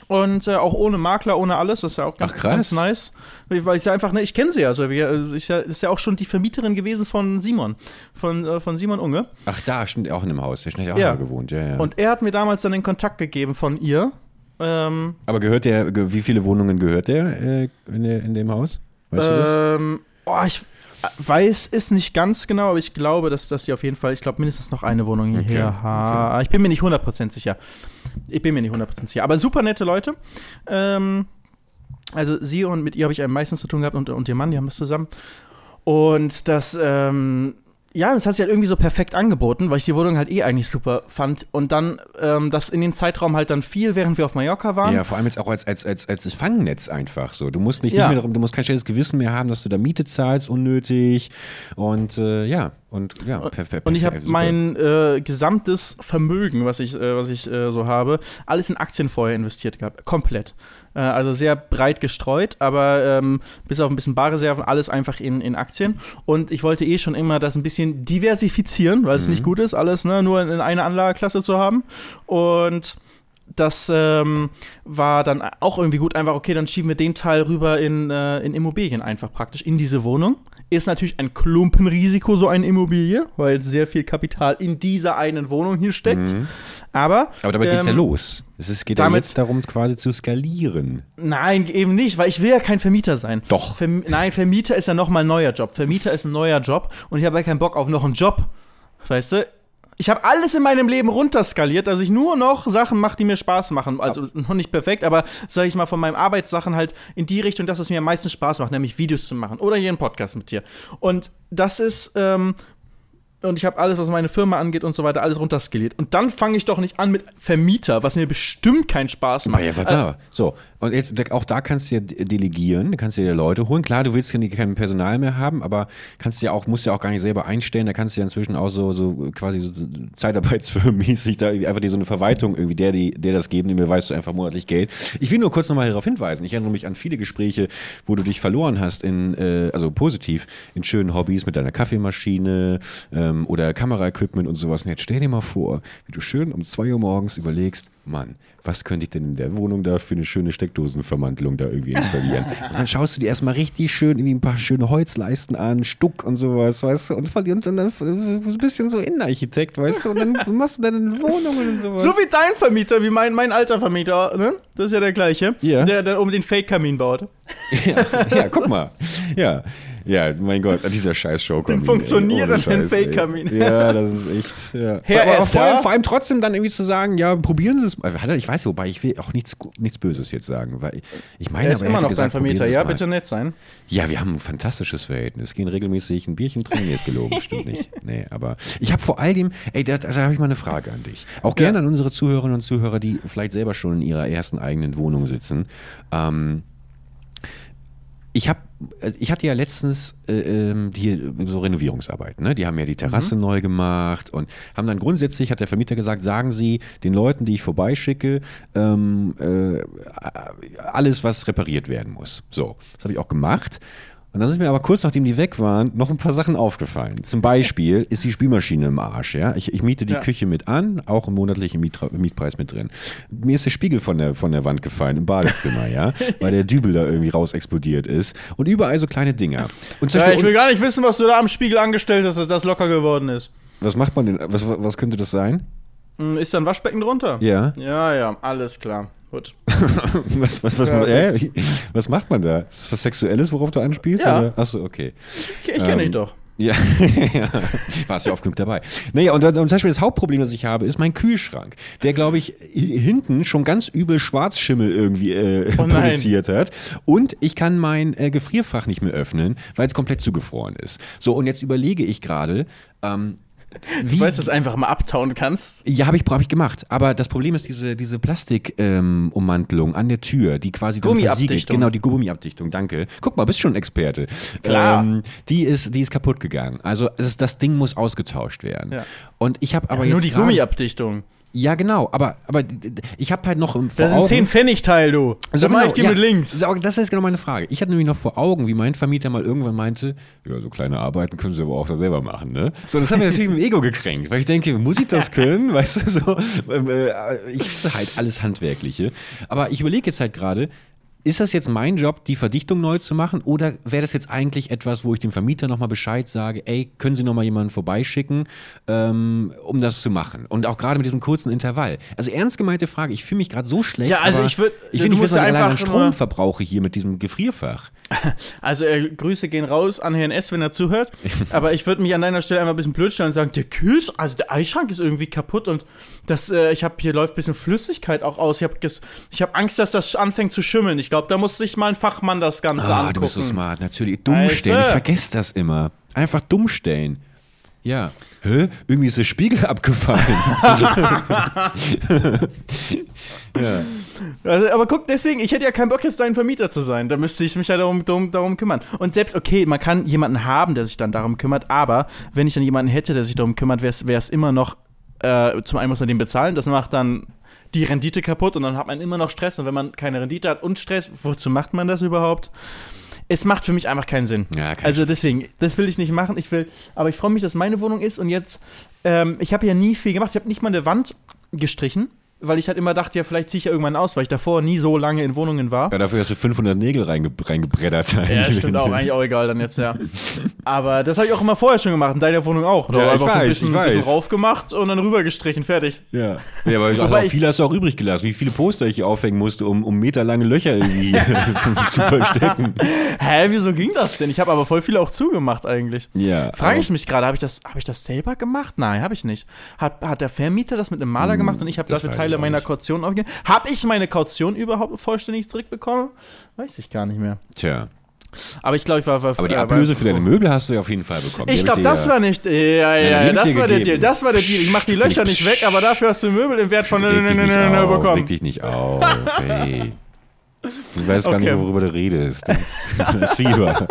Und äh, auch ohne Makler, ohne alles, das ist ja auch ganz, Ach, ganz nice. Weil ich ja einfach, ne, ich kenne sie ja, also wir, also ich, ist ja auch schon die Vermieterin gewesen von Simon, von, äh, von Simon Unge. Ach, da, stimmt, auch in einem Haus. Der hat auch Ja. mal gewohnt, ja, ja. Und er hat mir damals dann den Kontakt gegeben von ihr. Ähm, Aber gehört der, wie viele Wohnungen gehört der äh, in, der, in dem Haus? Weißt du das? Ähm, oh, ich weiß es nicht ganz genau, aber ich glaube, dass, dass sie auf jeden Fall, ich glaube, mindestens noch eine Wohnung Okay, hierher haben. Ich bin mir nicht 100% sicher. Ich bin mir nicht 100% sicher. Aber super nette Leute. Ähm, also sie und mit ihr habe ich am meisten zu tun gehabt und, und ihr Mann, die haben das zusammen. Und das, ähm, ja, das hat sich halt irgendwie so perfekt angeboten, weil ich die Wohnung halt eh eigentlich super fand. Und dann, ähm, das in den Zeitraum halt dann viel, während wir auf Mallorca waren. Ja, vor allem jetzt auch als, als, als, als Fangnetz einfach so. Du musst nicht, Ja. nicht mehr darum, du musst kein schlechtes Gewissen mehr haben, dass du da Miete zahlst, unnötig. Und äh, ja, und ja, per, per, Und ich habe mein äh, gesamtes Vermögen, was ich, äh, was ich äh, so habe, alles in Aktien vorher investiert gehabt. Komplett. Äh, also sehr breit gestreut, aber ähm, bis auf ein bisschen Barreserven, alles einfach in, in Aktien. Und ich wollte eh schon immer das ein bisschen diversifizieren, weil es nicht gut ist, alles ne, nur in eine Anlageklasse zu haben. Und das ähm, war dann auch irgendwie gut, einfach, okay, dann schieben wir den Teil rüber in, äh, in Immobilien einfach praktisch, in diese Wohnung. Ist natürlich ein Klumpenrisiko, so eine Immobilie, weil sehr viel Kapital in dieser einen Wohnung hier steckt. Aber, Aber damit geht's ja ähm, los. Es ist, geht ja damit- jetzt darum, quasi zu skalieren. Nein, eben nicht, weil ich will ja kein Vermieter sein. Doch. Verm nein, Vermieter ist ja nochmal ein neuer Job. Vermieter ist ein neuer Job und ich habe ja keinen Bock auf noch einen Job. Weißt du? Ich habe alles in meinem Leben runterskaliert, dass ich nur noch Sachen mache, die mir Spaß machen. Also noch nicht perfekt, aber sage ich mal von meinen Arbeitssachen halt in die Richtung, dass es mir am meisten Spaß macht, nämlich Videos zu machen oder hier einen Podcast mit dir. Und das ist ähm, und ich habe alles, was meine Firma angeht und so weiter, alles runterskaliert. Und dann fange ich doch nicht an mit Vermieter, was mir bestimmt keinen Spaß macht. Ja, ja, klar. So, und jetzt auch da kannst du ja de- delegieren, kannst du dir Leute holen. Klar, du willst ja kein Personal mehr haben, aber kannst ja auch, musst ja auch gar nicht selber einstellen. Da kannst du ja inzwischen auch so, so quasi so Zeitarbeitsfirmenmäßig da einfach dir so eine Verwaltung irgendwie, der, die, der das geben, dem beweist du einfach monatlich Geld. Ich will nur kurz nochmal darauf hinweisen. Ich erinnere mich an viele Gespräche, wo du dich verloren hast in, äh, also positiv, in schönen Hobbys mit deiner Kaffeemaschine ähm, oder Kameraequipment und sowas. Und jetzt stell dir mal vor, wie du schön um zwei Uhr morgens überlegst, Mann, was könnte ich denn in der Wohnung da für eine schöne Steckdosenvermantelung da irgendwie installieren? Und dann schaust du dir erstmal richtig schön irgendwie ein paar schöne Holzleisten an, Stuck und sowas, weißt du, und, und dann ein bisschen so Innenarchitekt, weißt du, und dann machst du deine Wohnungen und sowas. So wie dein Vermieter, wie mein, mein alter Vermieter, ne? Das ist ja der gleiche. Ja. Der, der um den Fake-Kamin baut. ja, ja, guck mal. Ja. Ja, mein Gott, dieser scheiß Showkamin. Den funktionierenden. Fake-Kamin. Ja, das ist echt. Ja. Herr aber Esser? vor, allem, vor allem trotzdem dann irgendwie zu sagen, ja, probieren Sie es mal. Er- Ich weiß, wobei ich will auch nichts, nichts Böses jetzt sagen, weil ich meine, Er ist aber immer noch gesagt, dein Vermieter. Ja, bitte nett sein. Ja, wir haben ein fantastisches Verhältnis. Gehen regelmäßig ein Bierchen trinken. Nee, ist gelogen, stimmt nicht. Nee, aber ich habe vor allem, ey, da, da habe ich mal eine Frage an dich. Auch gerne an unsere Zuhörerinnen und Zuhörer, die vielleicht selber schon in ihrer ersten eigenen Wohnung sitzen. Ähm, ich habe, ich hatte ja letztens äh, ähm, hier so Renovierungsarbeiten. Ne? Die haben ja die Terrasse neu gemacht und haben dann grundsätzlich, hat der Vermieter gesagt, sagen Sie den Leuten, die ich vorbeischicke, ähm, äh, alles, was repariert werden muss. So, das habe ich auch gemacht. Und dann sind mir aber kurz nachdem die weg waren, noch ein paar Sachen aufgefallen. Zum Beispiel ist die Spülmaschine im Arsch. Ja? Ich, ich miete die Ja. Küche mit an, auch im monatlichen Mietra Mietpreis mit drin. Mir ist der Spiegel von der, von der Wand gefallen im Badezimmer, ja, weil der Dübel da irgendwie raus explodiert ist. Und überall so kleine Dinger. Und Ja, ich will gar nicht wissen, was du da am Spiegel angestellt hast, dass das locker geworden ist. was macht man denn? Was, was könnte das sein? Hm, Ist da ein Waschbecken drunter? Ja. Ja, ja, alles klar. Gut. Was, was, was, Ja, äh, was macht man da? Ist das was Sexuelles, worauf du anspielst? Ja. Oder? Achso, okay. Ich, ich kenne Ähm, dich doch. Ja, ja. warst ja oft genug dabei. Naja, und, und zum Beispiel das Hauptproblem, das ich habe, ist mein Kühlschrank, der, glaube ich, hi- hinten schon ganz übel Schwarzschimmel irgendwie äh, Oh produziert hat. Und ich kann mein äh, Gefrierfach nicht mehr öffnen, weil es komplett zugefroren ist. So, und jetzt überlege ich gerade, ähm, Du weißt, dass du einfach mal abtauen kannst. ja, habe ich, hab ich gemacht. Aber das Problem ist diese, diese Plastik-Ummantelung ähm, an der Tür, die quasi dann versiegelt. Genau, die Gummiabdichtung, danke. Guck mal, bist schon ein Experte. Klar. Ähm, die, ist, die ist kaputt gegangen. Also ist, das Ding muss ausgetauscht werden. Ja. Und ich habe aber jetzt Nur die gerade- Gummiabdichtung. Ja, genau. Aber, aber ich habe halt noch im Das ist ein 10 Pfennig Teil, du. so, mach genau, ich die ja, mit links. Das ist genau meine Frage. Ich hatte nämlich noch vor Augen, wie mein Vermieter mal irgendwann meinte, ja, so kleine Arbeiten können sie aber auch selber machen, ne? So, das hat mir natürlich im Ego gekränkt, weil ich denke, muss ich das können? Weißt du, so, ähm, äh, ich hasse halt alles Handwerkliche. Aber ich überlege jetzt halt gerade, ist das jetzt mein Job, die Verdichtung neu zu machen? Oder wäre das jetzt eigentlich etwas, wo ich dem Vermieter nochmal Bescheid sage, ey, können Sie nochmal jemanden vorbeischicken, ähm, um das zu machen? Und auch gerade mit diesem kurzen Intervall. Also ernst gemeinte Frage, ich fühle mich gerade so schlecht. Ja, also ich würd- ich will nicht wissen, was ich allein an einfach Strom verbrauche hier mit diesem Gefrierfach. Also äh, Grüße gehen raus an Herrn S., wenn er zuhört. Aber ich würde mich an deiner Stelle einfach ein bisschen blöd stellen und sagen, der Kühlschrank, also der Eisschrank ist irgendwie kaputt und das, äh, ich habe hier läuft ein bisschen Flüssigkeit auch aus. Ich habe hab Angst, dass das anfängt zu schimmeln. Ich glaube, da muss sich mal ein Fachmann das Ganze Ah, angucken. du bist so smart, natürlich. Dumm Weißt stellen, ich vergesse das immer. Einfach dumm stellen. Ja. Hä? Irgendwie ist der Spiegel abgefallen. ja. Also, aber guck, deswegen, ich hätte ja keinen Bock, jetzt dein Vermieter zu sein. Da müsste ich mich ja darum, darum, darum kümmern. Und selbst, okay, man kann jemanden haben, der sich dann darum kümmert, aber wenn ich dann jemanden hätte, der sich darum kümmert, wäre es immer noch, äh, zum einen muss man den bezahlen, das macht dann die Rendite kaputt und dann hat man immer noch Stress. Und wenn man keine Rendite hat und Stress, wozu macht man das überhaupt? Es macht für mich einfach keinen Sinn. Ja, also deswegen, das will ich nicht machen. Ich will, aber ich freue mich, dass meine Wohnung ist und jetzt, ähm, ich habe ja nie viel gemacht. Ich habe nicht mal eine Wand gestrichen, weil ich halt immer dachte, ja, vielleicht ziehe ich ja irgendwann aus, weil ich davor nie so lange in Wohnungen war. ja, dafür hast du 500 Nägel reinge reingebreddert. Ja, stimmt auch, eigentlich auch egal dann jetzt, ja. Aber das habe ich auch immer vorher schon gemacht, in deiner Wohnung auch. Da Ja, einfach so ein weiß, bisschen, bisschen weiß. rauf gemacht und dann rüber gestrichen, fertig. Ja. ja, aber Wobei auch viel hast du auch übrig gelassen. Wie viele Poster ich hier aufhängen musste, um, um meterlange Löcher irgendwie zu verstecken. Hä, wieso ging das denn? Ich habe aber voll viel auch zugemacht eigentlich. Ja. Frage ich mich gerade, habe ich, das- hab ich das selber gemacht? Nein, habe ich nicht. Hat, hat der Vermieter das mit einem Maler gemacht und ich habe Hm, dafür weiß Teile ich meiner. Kaution aufgegeben? Habe ich meine Kaution überhaupt vollständig zurückbekommen? Weiß ich gar nicht mehr. Tja. Aber ich glaube, ich war, war Aber die Ablöse war- für deine Möbel hast du ja auf jeden Fall bekommen. Ich glaube, das war nicht. Ja, ja, ja, ich das war der gegeben. Deal. Das war der Deal. Ich mach die Löcher nicht weg, aber dafür hast du Möbel im Wert von Reg dich nicht auf, reg bekommen. dich nicht auf, ey. Du weißt gar Okay. nicht, worüber du redest. Das Fieber.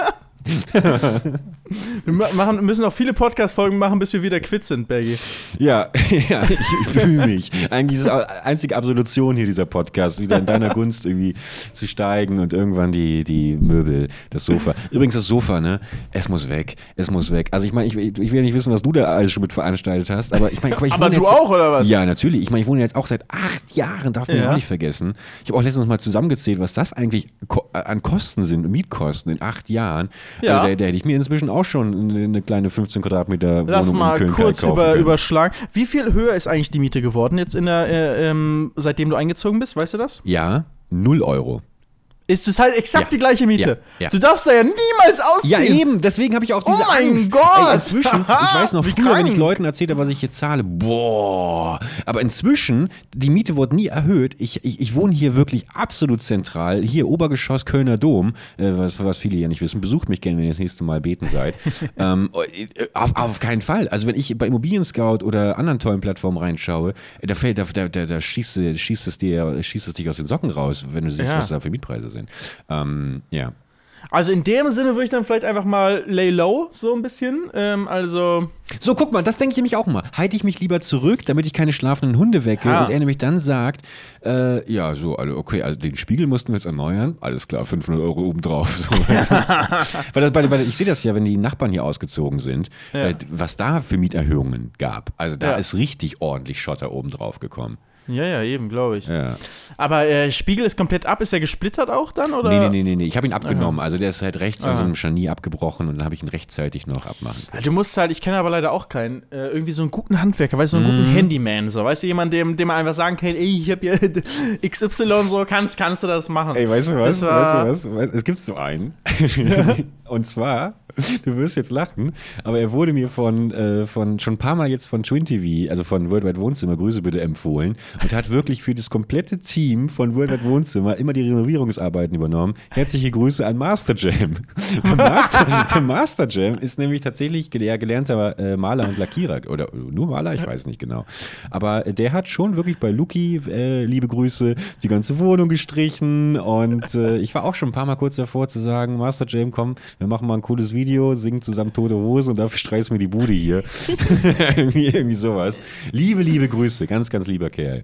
Wir ma- machen, müssen noch viele Podcast-Folgen machen, bis wir wieder quitt sind, Bergi. Ja, ja, ich, ich bemühe mich. Eigentlich ist es die einzige Absolution hier, dieser Podcast, wieder in deiner Gunst irgendwie zu steigen und irgendwann die, die Möbel, das Sofa. Übrigens, das Sofa, ne? Es muss weg. Es muss weg. Also ich meine, ich, ich will ja nicht wissen, was du da alles schon mit veranstaltet hast, aber ich meine, ich Aber du jetzt, auch, oder was? Ja, natürlich. Ich meine, ich wohne jetzt auch seit acht Jahren, darf man ja auch nicht vergessen. Ich habe auch letztens mal zusammengezählt, was das eigentlich an Kosten sind, Mietkosten in acht Jahren. Ja. Also da, da hätte ich mir inzwischen auch schon eine, eine kleine 15 Quadratmeter Lass Wohnung mal in Köln kurz über, können. überschlagen. Wie viel höher ist eigentlich die Miete geworden jetzt in der, äh, ähm, seitdem du eingezogen bist? Weißt du das? Ja, null Euro. Ist das halt exakt Ja. die gleiche Miete. Ja, ja. Du darfst da ja niemals ausziehen. Ja, eben, deswegen habe ich auch diese Oh mein Angst. Gott! Ey, inzwischen, ich weiß noch früher, wenn ich krank. Leuten erzählt habe, was ich hier zahle, boah. Aber inzwischen, die Miete wurde nie erhöht. Ich, ich, ich wohne hier wirklich absolut zentral. Hier Obergeschoss Kölner Dom, äh, was, was viele ja nicht wissen. Besucht mich gerne, wenn ihr das nächste Mal beten seid. ähm, äh, auf, auf keinen Fall. Also wenn ich bei Immobilien Scout oder anderen tollen Plattformen reinschaue, äh, da fällt, da, da, da, da schießt, schießt es dir, schießt es dich aus den Socken raus, wenn du siehst, was da für Mietpreise sind. Ähm, ja. Also in dem Sinne würde ich dann vielleicht einfach mal lay low, so ein bisschen. Ähm, also, So, guck mal, das denke ich nämlich auch mal. Halte ich mich lieber zurück, damit ich keine schlafenden Hunde wecke Ah. und er nämlich dann sagt, äh, ja, so, also, okay, also den Spiegel mussten wir jetzt erneuern. Alles klar, 500 Euro obendrauf. So, weil das, bei, bei, ich sehe das ja, wenn die Nachbarn hier ausgezogen sind, Ja. äh, was da für Mieterhöhungen gab. Also da Ja. ist richtig ordentlich Schotter obendrauf gekommen. Ja, ja, eben, glaube ich. Ja. Aber äh, Spiegel ist komplett ab. Ist der gesplittert auch dann? Oder? Nee, nee, nee, nee. Ich habe ihn abgenommen. Also der ist halt rechts an Aha. so einem Scharnier abgebrochen und dann habe ich ihn rechtzeitig noch abmachen können. Du musst halt, ich kenne aber leider auch keinen, äh, irgendwie so einen guten Handwerker, weißt du, so einen Mhm. guten Handyman, so, weißt du, jemand, dem, dem man einfach sagen kann, ey, ich hab hier XY, so, kannst, kannst du das machen. Ey, weißt du was? Weißt du was? Es gibt so einen. Und zwar, du wirst jetzt lachen, aber er wurde mir von, äh, von schon ein paar Mal jetzt von Twin TV, also von Worldwide Wohnzimmer, Grüße bitte empfohlen und hat wirklich für das komplette Team von Worldwide Wohnzimmer immer die Renovierungsarbeiten übernommen. Herzliche Grüße an Master Jam. Und Master, Master Jam ist nämlich tatsächlich gele- gelernter äh, Maler und Lackierer oder nur Maler, ich weiß nicht genau. Aber der hat schon wirklich bei Luki, äh, liebe Grüße, die ganze Wohnung gestrichen und äh, ich war auch schon ein paar Mal kurz davor zu sagen, Master Jam, komm, wir machen mal ein cooles Video, singen zusammen Tote Hose und dafür streichst mir die Bude hier. irgendwie, irgendwie sowas. Liebe, liebe Grüße, ganz, ganz lieber Kerl.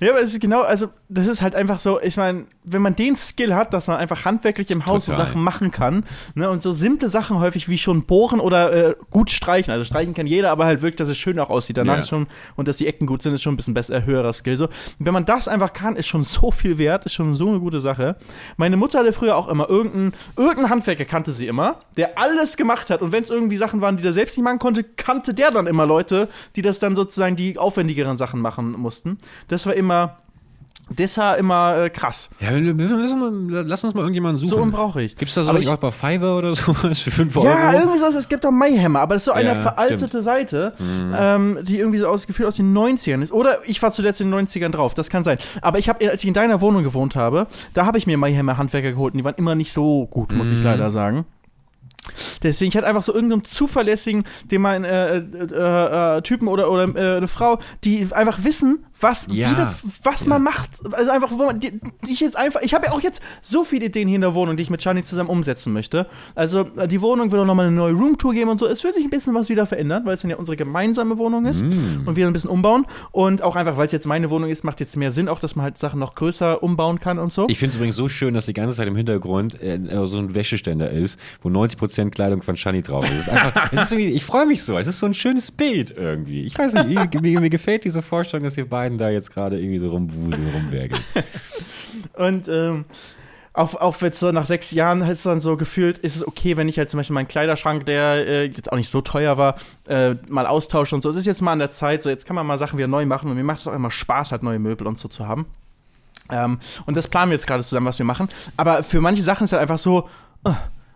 Ja, aber es ist genau, also das ist halt einfach so, ich meine, wenn man den Skill hat, dass man einfach handwerklich im Haus so. Sachen machen kann, ne, und so simple Sachen häufig wie schon bohren oder äh, gut streichen, also streichen kann jeder, aber halt wirklich, dass es schön auch aussieht danach Ja. schon, und dass die Ecken gut sind, ist schon ein bisschen besser, höherer Skill so. Wenn man das einfach kann, ist schon so viel wert, ist schon so eine gute Sache. Meine Mutter hatte früher auch immer irgendeinen irgendein Handwerker kannte sie immer, der alles gemacht hat und wenn es irgendwie Sachen waren, die der selbst nicht machen konnte, kannte der dann immer Leute, die das dann sozusagen die aufwendigeren Sachen machen mussten. Das war immer das war immer äh, krass. Ja, lass, uns mal, lass uns mal irgendjemanden suchen. So einen brauche ich. Gibt's da Aber sowas ich- auch bei Fiverr oder sowas für 5 Euro? Ja, irgendwie so. Es gibt doch Mayhemmer, aber das ist so eine Ja, veraltete stimmt. Seite, ähm, die irgendwie so aus, gefühlt aus den 90ern ist. Oder ich war zuletzt in den 90ern drauf, das kann sein. Aber ich habe, als ich in deiner Wohnung gewohnt habe, da habe ich mir Mayhemmer Handwerker geholt und die waren immer nicht so gut, muss Mhm. ich leider sagen. Deswegen, ich hatte einfach so irgendeinen zuverlässigen, den man äh, äh, äh, Typen oder, oder äh, eine Frau, die einfach wissen, was, Ja. das, was Ja. man macht. Also einfach, wo man, die, die ich jetzt einfach, ich habe ja auch jetzt so viele Ideen hier in der Wohnung, die ich mit Shani zusammen umsetzen möchte. Also äh, die Wohnung wird auch nochmal eine neue Roomtour geben und so. Es wird sich ein bisschen was wieder verändern, weil es dann ja unsere gemeinsame Wohnung ist Mm. und wir ein bisschen umbauen. Und auch einfach, weil es jetzt meine Wohnung ist, macht jetzt mehr Sinn, auch dass man halt Sachen noch größer umbauen kann und so. Ich finde es übrigens so schön, dass die ganze Zeit im Hintergrund äh, äh, so ein Wäscheständer ist, wo 90% Kleidung von Shani drauf. Es ist einfach, es ist ich freue mich so. Es ist so ein schönes Bild irgendwie. Ich weiß nicht, mir, mir, gefällt diese Vorstellung, dass ihr beiden da jetzt gerade irgendwie so rumwuseln, rumwerkeln. Und ähm, auch, auch jetzt so nach sechs Jahren ist es dann so gefühlt, ist es okay, wenn ich halt zum Beispiel meinen Kleiderschrank, der äh, jetzt auch nicht so teuer war, äh, mal austausche und so. Es ist jetzt mal an der Zeit, so jetzt kann man mal Sachen wieder neu machen und mir macht es auch immer Spaß, halt neue Möbel und so zu haben. Ähm, und das planen wir jetzt gerade zusammen, was wir machen. Aber für manche Sachen ist halt einfach so, äh,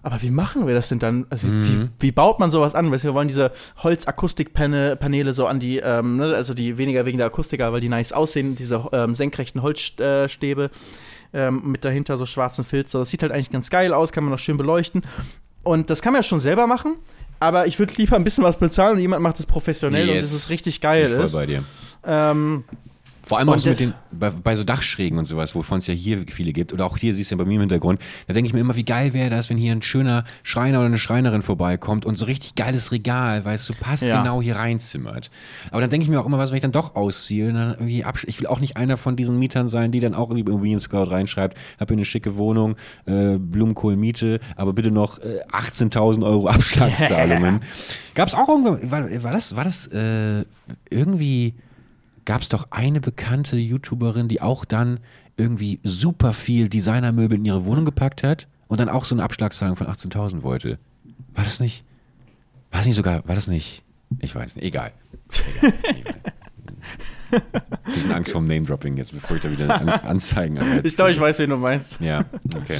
aber wie machen wir das denn dann? Also wie, wie, wie baut man sowas an? Weißt wir wollen diese Holz-Akustikpaneele so an die, ähm, ne, also die weniger wegen der Akustiker, weil die nice aussehen, diese ähm, senkrechten Holzstäbe ähm, mit dahinter so schwarzen Filzer. Das sieht halt eigentlich ganz geil aus, kann man noch schön beleuchten. Und das kann man ja schon selber machen, aber ich würde lieber ein bisschen was bezahlen und jemand macht es professionell und Yes. es ist richtig geil ich voll ist. bei dir. Ähm, Vor allem auch so mit den, bei, bei so Dachschrägen und sowas, wovon es ja hier viele gibt, oder auch hier siehst du ja bei mir im Hintergrund, da denke ich mir immer, wie geil wäre das, wenn hier ein schöner Schreiner oder eine Schreinerin vorbeikommt und so richtig geiles Regal, weißt du, passt Ja. genau hier reinzimmert. Aber dann denke ich mir auch immer, was, wenn ich dann doch ausziehe und dann irgendwie absch Ich will auch nicht einer von diesen Mietern sein, die dann auch irgendwie bei Immobilien Scout reinschreibt, hab hier eine schicke Wohnung, äh, Blumenkohl-Miete, aber bitte noch äh, 18.000 Euro Abschlagszahlungen. Gab es auch irgendwann, war, war das, war das äh, irgendwie gab es doch eine bekannte YouTuberin, die auch dann irgendwie super viel Designermöbel in ihre Wohnung gepackt hat und dann auch so eine Abschlagszahlung von 18.000 wollte. War das nicht? War das nicht sogar, war das nicht? Ich weiß nicht, egal. egal. egal. Bisschen Angst vorm Name-Dropping jetzt, bevor ich da wieder an Anzeigen an. Ich glaube, ich weiß, wen du meinst. Ja, okay.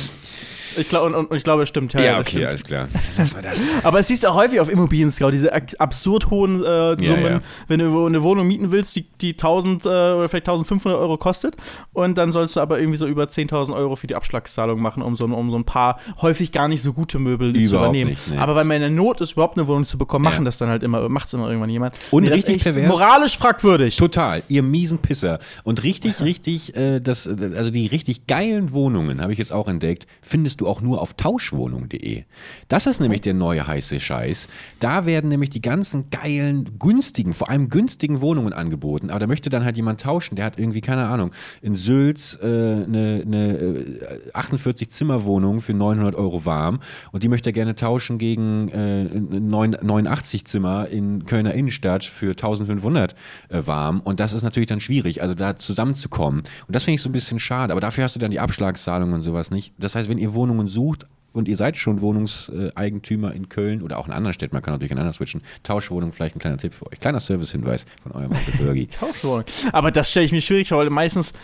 Ich glaube, und, und, ich glaube, es stimmt. Ja, Ja, okay, stimmt. alles klar. Lass mal das. Aber es siehst auch häufig auf Immobilien Scout, diese absurd hohen äh, Summen, ja. wenn du eine Wohnung mieten willst, die, die 1000 äh, oder vielleicht 1500 Euro kostet und dann sollst du aber irgendwie so über 10.000 Euro für die Abschlagszahlung machen, um so, um so ein paar häufig gar nicht so gute Möbel zu Überhaupt übernehmen. nicht, nee. Aber weil man in der Not ist, überhaupt eine Wohnung zu bekommen, machen Ja. das dann halt immer, macht es immer irgendwann jemand. Und das richtig pervers. moralisch fragwürdig. Total, ihr miesen Pisser. Und richtig, richtig, äh, das, äh, also die richtig geilen Wohnungen, habe ich jetzt auch entdeckt, findest du auch nur auf tauschwohnung.de. Das ist nämlich der neue heiße Scheiß. Da werden nämlich die ganzen geilen, günstigen, vor allem günstigen Wohnungen angeboten. Aber da möchte dann halt jemand tauschen, der hat irgendwie, keine Ahnung, in Sülz äh, eine, eine äh, 48-Zimmer-Wohnung für 900 Euro warm und die möchte er gerne tauschen gegen äh, ein 89 Zimmer in Kölner Innenstadt für 1500 äh, warm und das ist natürlich dann schwierig, also da zusammenzukommen und das finde ich so ein bisschen schade, aber dafür hast du dann die Abschlagszahlung und sowas nicht. Das heißt, wenn ihr Wohnungen sucht, und ihr seid schon Wohnungseigentümer in Köln oder auch in anderen Städten, man kann natürlich ineinander switchen. Tauschwohnung, vielleicht ein kleiner Tipp für euch. Kleiner Servicehinweis von eurem Onkel Birgi. Tauschwohnung. Aber das stelle ich mir schwierig vor, weil meistens,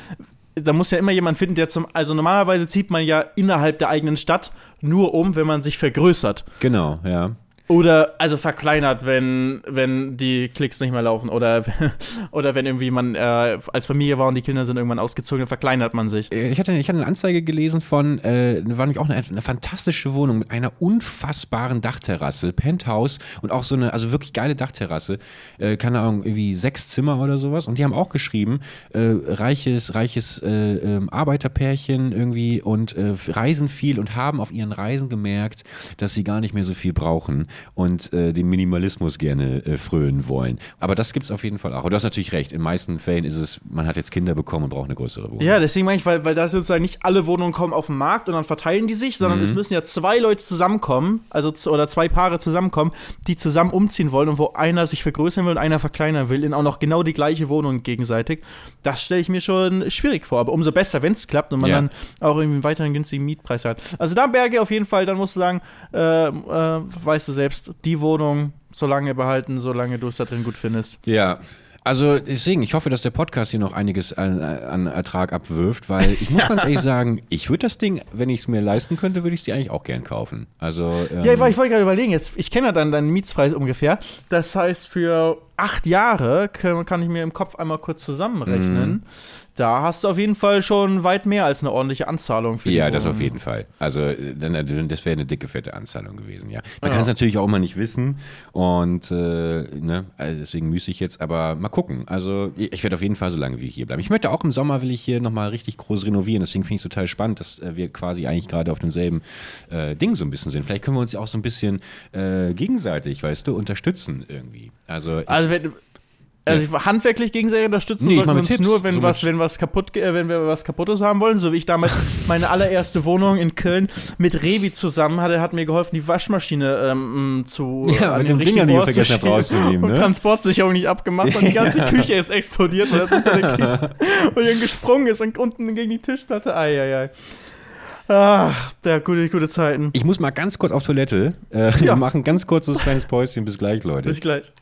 da muss ja immer jemand finden, der zum, also normalerweise zieht man ja innerhalb der eigenen Stadt nur um, wenn man sich vergrößert. Genau, ja. Oder also verkleinert, wenn, wenn die Klicks nicht mehr laufen. Oder, oder wenn irgendwie man äh, als Familie war und die Kinder sind irgendwann ausgezogen, dann verkleinert man sich. Ich hatte, ich hatte eine Anzeige gelesen von, äh, war nämlich auch eine, eine fantastische Wohnung mit einer unfassbaren Dachterrasse, Penthouse und auch so eine, also wirklich geile Dachterrasse, äh, keine Ahnung, irgendwie sechs Zimmer oder sowas. Und die haben auch geschrieben, äh, reiches, reiches äh, ähm, Arbeiterpärchen irgendwie und äh, reisen viel und haben auf ihren Reisen gemerkt, dass sie gar nicht mehr so viel brauchen und äh, dem Minimalismus gerne äh, frönen wollen. Aber das gibt es auf jeden Fall auch. Und du hast natürlich recht, in den meisten Fällen ist es, man hat jetzt Kinder bekommen und braucht eine größere Wohnung. Ja, deswegen meine ich, weil, weil da sozusagen nicht alle Wohnungen kommen auf den Markt und dann verteilen die sich, sondern es müssen ja zwei Leute zusammenkommen, also oder zwei Paare zusammenkommen, die zusammen umziehen wollen und wo einer sich vergrößern will und einer verkleinern will, in auch noch genau die gleiche Wohnung gegenseitig. Das stelle ich mir schon schwierig vor, aber umso besser, wenn es klappt und man Ja. dann auch irgendwie einen weiteren günstigen Mietpreis hat. Also da Berge auf jeden Fall, dann musst du sagen, äh, äh, weißt du selbst, die Wohnung so lange behalten, solange du es da drin gut findest. Ja. Also deswegen, ich hoffe, dass der Podcast hier noch einiges an, an Ertrag abwirft, weil ich muss ganz ehrlich sagen, ich würde das Ding, wenn ich es mir leisten könnte, würde ich es dir eigentlich auch gern kaufen. Also ähm, Ja, ich, ich wollte gerade überlegen, jetzt, ich kenne ja dann deinen Mietspreis ungefähr. Das heißt, für acht Jahre kann, kann ich mir im Kopf einmal kurz zusammenrechnen. Mhm. Da hast du auf jeden Fall schon weit mehr als eine ordentliche Anzahlung für die ja, das auf jeden Fall. Also äh, äh, das wäre eine dicke, fette Anzahlung gewesen, ja. Man Ja. kann es natürlich auch immer nicht wissen und äh, ne, also deswegen müße ich jetzt, aber mal gucken. Also ich werde auf jeden Fall so lange wie hier bleiben. Ich möchte auch im Sommer will ich hier nochmal richtig groß renovieren, deswegen finde ich es total spannend, dass äh, wir quasi eigentlich gerade auf demselben äh, Ding so ein bisschen sind. Vielleicht können wir uns ja auch so ein bisschen äh, gegenseitig, weißt du, unterstützen irgendwie. Also, ich, Also, wenn, also ich, handwerklich gegenseitig unterstützen Nee, sollten wir uns Tipps. nur, wenn So was, wenn was kaputt, äh, wenn wir was Kaputtes haben wollen, so wie ich damals meine allererste Wohnung in Köln mit Revi zusammen hatte, hat mir geholfen, die Waschmaschine ähm, zu Ja, an mit den den Dingern, die ihr vergessen habt rauszunehmen, und ne? Transportsicherung nicht abgemacht und die ganze Küche ist explodiert, weil das unter der Küche und dann gesprungen ist und unten gegen die Tischplatte. Eieiei. Ach, der gute, gute Zeiten. ich muss mal ganz kurz auf Toilette. Äh, Ja. Wir machen ganz kurzes kleines Päuschen. Bis gleich, Leute. Bis gleich.